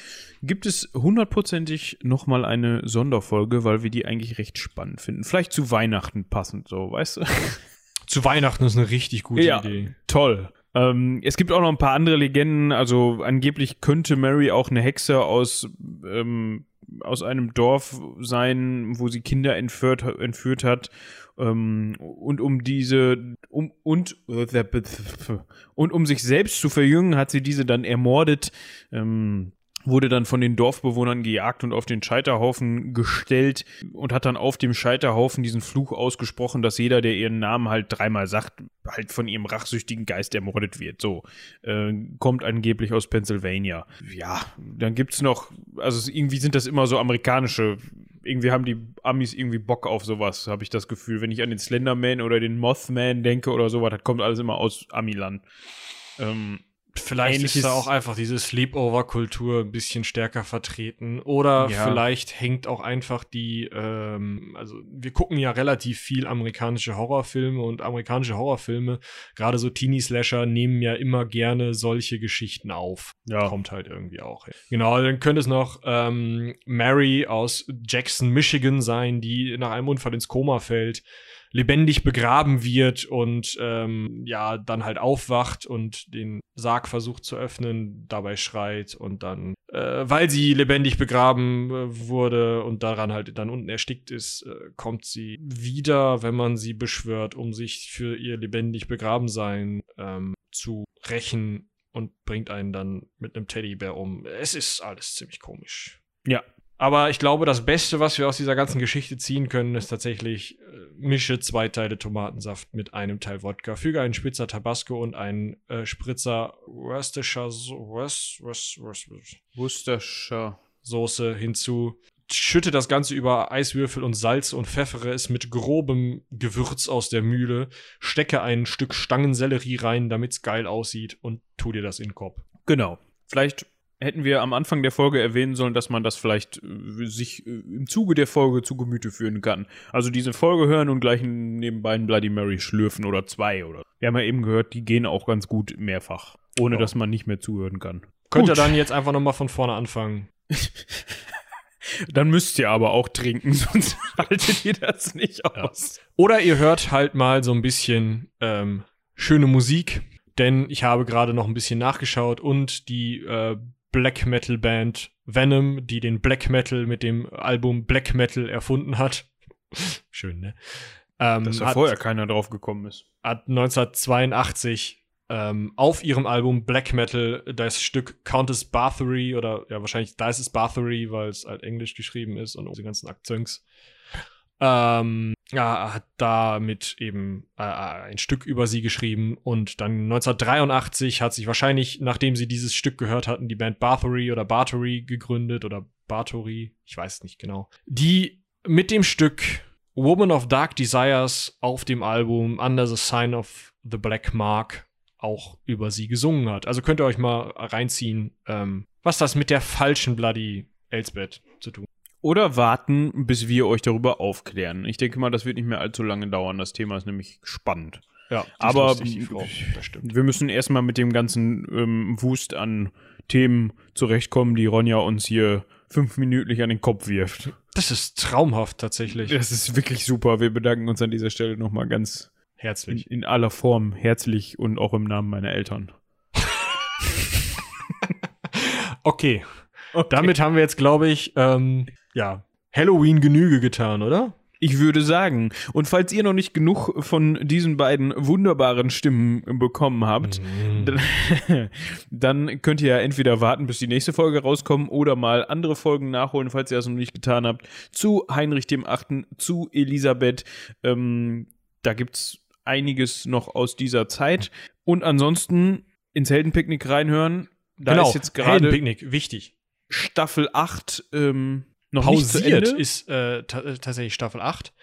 gibt es hundertprozentig nochmal eine Sonderfolge, weil wir die eigentlich recht spannend finden. Vielleicht zu Weihnachten passend, so, weißt du? Zu Weihnachten ist eine richtig gute Ja. Idee. Toll. Ähm, es gibt auch noch ein paar andere Legenden. Also angeblich könnte Mary auch eine Hexe aus, ähm, aus einem Dorf sein, wo sie Kinder entführt, entführt hat. Ähm, und um diese um und und um sich selbst zu verjüngen, hat sie diese dann ermordet. Ähm, wurde dann von den Dorfbewohnern gejagt und auf den Scheiterhaufen gestellt und hat dann auf dem Scheiterhaufen diesen Fluch ausgesprochen, dass jeder, der ihren Namen halt dreimal sagt, halt von ihrem rachsüchtigen Geist ermordet wird. So, äh, kommt angeblich aus Pennsylvania. Ja, dann gibt's noch, also es- irgendwie sind das immer so amerikanische, irgendwie haben die Amis irgendwie Bock auf sowas, habe ich das Gefühl. Wenn ich an den Slenderman oder den Mothman denke oder sowas, das kommt alles immer aus Amiland. Ähm, Vielleicht Ähnliches- ist da auch einfach diese Sleepover-Kultur ein bisschen stärker vertreten. Oder Ja. vielleicht hängt auch einfach die, ähm, also wir gucken ja relativ viel amerikanische Horrorfilme und amerikanische Horrorfilme, gerade so Teenie-Slasher, nehmen ja immer gerne solche Geschichten auf. Ja. Kommt halt irgendwie auch hin. Genau, dann könnte es noch ähm, Mary aus Jackson, Michigan sein, die nach einem Unfall ins Koma fällt lebendig begraben wird und ähm, ja, dann halt aufwacht und den Sarg versucht zu öffnen, dabei schreit und dann, äh, weil sie lebendig begraben äh, wurde und daran halt dann unten erstickt ist, äh, kommt sie wieder, wenn man sie beschwört, um sich für ihr lebendig begraben sein ähm, zu rächen und bringt einen dann mit einem Teddybär um. Es ist alles ziemlich komisch. ja, Aber ich glaube, das Beste, was wir aus dieser ganzen Geschichte ziehen können, ist tatsächlich, äh, mische zwei Teile Tomatensaft mit einem Teil Wodka, füge einen Spritzer Tabasco und einen äh, Spritzer Worcestershire So- Worc- Worc- Worc- Worcestershire. Soße hinzu. Schütte das Ganze über Eiswürfel und Salz und pfeffere es mit grobem Gewürz aus der Mühle. Stecke ein Stück Stangensellerie rein, damit's geil aussieht und tu dir das in den Kopf. Genau. Vielleicht hätten wir am Anfang der Folge erwähnen sollen, dass man das vielleicht äh, sich äh, im Zuge der Folge zu Gemüte führen kann. Also diese Folge hören und gleich nebenbei ein Bloody Mary schlürfen oder zwei oder. Wir haben ja eben gehört, die gehen auch ganz gut mehrfach, ohne Ja. dass man nicht mehr zuhören kann. Könnt ihr Gut. dann jetzt einfach nochmal von vorne anfangen. Dann müsst ihr aber auch trinken, sonst haltet ihr das nicht aus. Oder ihr hört halt mal so ein bisschen ähm, schöne Musik, denn ich habe gerade noch ein bisschen nachgeschaut und die äh, Black Metal Band Venom, die den Black Metal mit dem Album Black Metal erfunden hat. Schön, ne? Ähm, Dass da hat, vorher keiner drauf gekommen ist. hat 1982 ähm, auf ihrem Album Black Metal das Stück Countess Bathory oder ja wahrscheinlich da ist es Bathory, weil es halt englisch geschrieben ist und die ganzen Akzents. Ähm, ja, hat damit eben äh, ein Stück über sie geschrieben und dann 1983 hat sich wahrscheinlich, nachdem sie dieses Stück gehört hatten, die Band Bathory oder Bathory gegründet oder Bathory, ich weiß nicht genau, die mit dem Stück Woman of Dark Desires auf dem Album Under the Sign of the Black Mark auch über sie gesungen hat. Also könnt ihr euch mal reinziehen, ähm, was das mit der falschen Bloody Elsbeth zu tun. Oder warten, bis wir euch darüber aufklären. Ich denke mal, das wird nicht mehr allzu lange dauern. Das Thema ist nämlich spannend. Ja, ist Aber lustig, das wir müssen erstmal mit dem ganzen ähm, Wust an Themen zurechtkommen, die Ronja uns hier fünfminütlich an den Kopf wirft. Das ist traumhaft tatsächlich. Das ist wirklich super. Wir bedanken uns an dieser Stelle nochmal ganz in, Herzlich. in aller Form herzlich und auch im Namen meiner Eltern. Okay. Damit haben wir jetzt, glaube ich, ähm, ja, Halloween Genüge getan, oder? Ich würde sagen, und falls ihr noch nicht genug von diesen beiden wunderbaren Stimmen bekommen habt, Mhm. dann, dann könnt ihr ja entweder warten, bis die nächste Folge rauskommt oder mal andere Folgen nachholen, falls ihr das noch nicht getan habt, zu Heinrich dem Achten, zu Elisabeth. Ähm, da gibt's einiges noch aus dieser Zeit. Und ansonsten ins Heldenpicknick reinhören. Da genau, ist jetzt gerade Heldenpicknick, wichtig. Staffel 8 ähm, noch nicht zu Pausiert Ende. ist äh, äh, tatsächlich Staffel 8.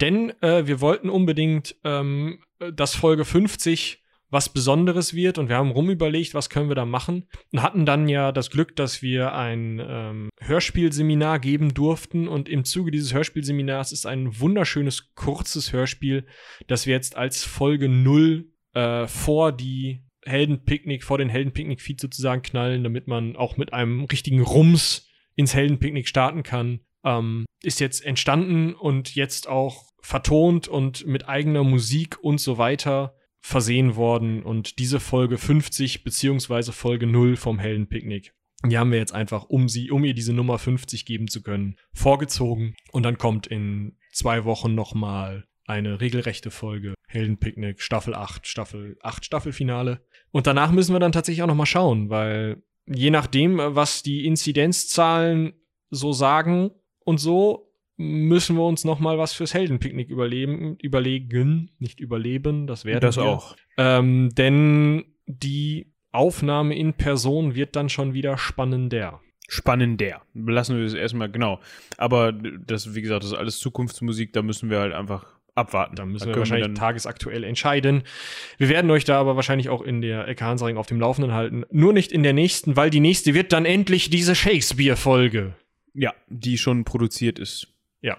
Denn äh, wir wollten unbedingt, ähm, dass Folge 50 was Besonderes wird und wir haben rumüberlegt, was können wir da machen und hatten dann ja das Glück, dass wir ein ähm, Hörspielseminar geben durften und im Zuge dieses Hörspielseminars ist ein wunderschönes, kurzes Hörspiel, das wir jetzt als Folge 0 äh, vor die Heldenpicknick, vor den Heldenpicknick-Feed sozusagen knallen, damit man auch mit einem richtigen Rums ins Heldenpicknick starten kann. Ähm, ist jetzt entstanden und jetzt auch vertont und mit eigener Musik und so weiter versehen worden. Und diese Folge 50 beziehungsweise Folge 0 vom Heldenpicknick, die haben wir jetzt einfach, um sie, um ihr diese Nummer 50 geben zu können, vorgezogen. Und dann kommt in zwei Wochen nochmal eine regelrechte Folge Heldenpicknick, Staffel 8, Staffel 8, Staffelfinale. Und danach müssen wir dann tatsächlich auch nochmal schauen, weil je nachdem, was die Inzidenzzahlen so sagen und so, müssen wir uns noch mal was fürs Heldenpicknick überleben, überlegen, nicht überleben, das wäre das auch. Ähm, denn die Aufnahme in Person wird dann schon wieder spannender. Spannender. Lassen wir es erstmal, genau. Aber das, wie gesagt, das ist alles Zukunftsmusik, da müssen wir halt einfach abwarten. Da müssen Da wir wir wahrscheinlich dann- tagesaktuell entscheiden. Wir werden euch da aber wahrscheinlich auch in der Ecke Hansaring auf dem Laufenden halten. Nur nicht in der nächsten, weil die nächste wird dann endlich diese Shakespeare-Folge. Ja, die schon produziert ist. Ja.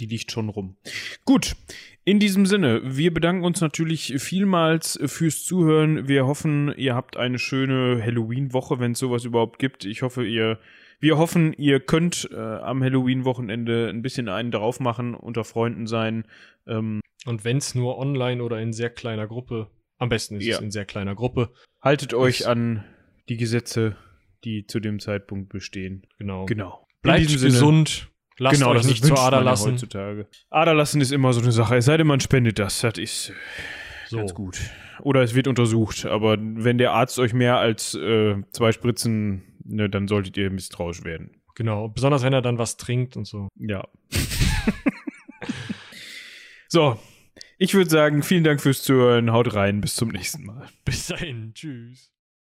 Die liegt schon rum. Gut. In diesem Sinne, wir bedanken uns natürlich vielmals fürs Zuhören. Wir hoffen, ihr habt eine schöne Halloween-Woche, wenn es sowas überhaupt gibt. Ich hoffe, ihr, wir hoffen, ihr könnt äh, am Halloween-Wochenende ein bisschen einen drauf machen, unter Freunden sein. Ähm, Und wenn es nur online oder in sehr kleiner Gruppe, am besten ist Ja. es in sehr kleiner Gruppe. haltet euch an die Gesetze, die zu dem Zeitpunkt bestehen. Genau. Genau. Bleibt gesund. Lasst genau, euch das nicht zur Ader lassen. Heutzutage. Aderlassen ist immer so eine Sache. Es sei denn, man spendet das. Das ist So. ganz gut. Oder es wird untersucht. Aber wenn der Arzt euch mehr als äh, zwei Spritzen, ne, dann solltet ihr misstrauisch werden. Genau. Besonders wenn er dann was trinkt und so. Ja. so. Ich würde sagen, vielen Dank fürs Zuhören. Haut rein. Bis zum nächsten Mal. Bis dahin. Tschüss.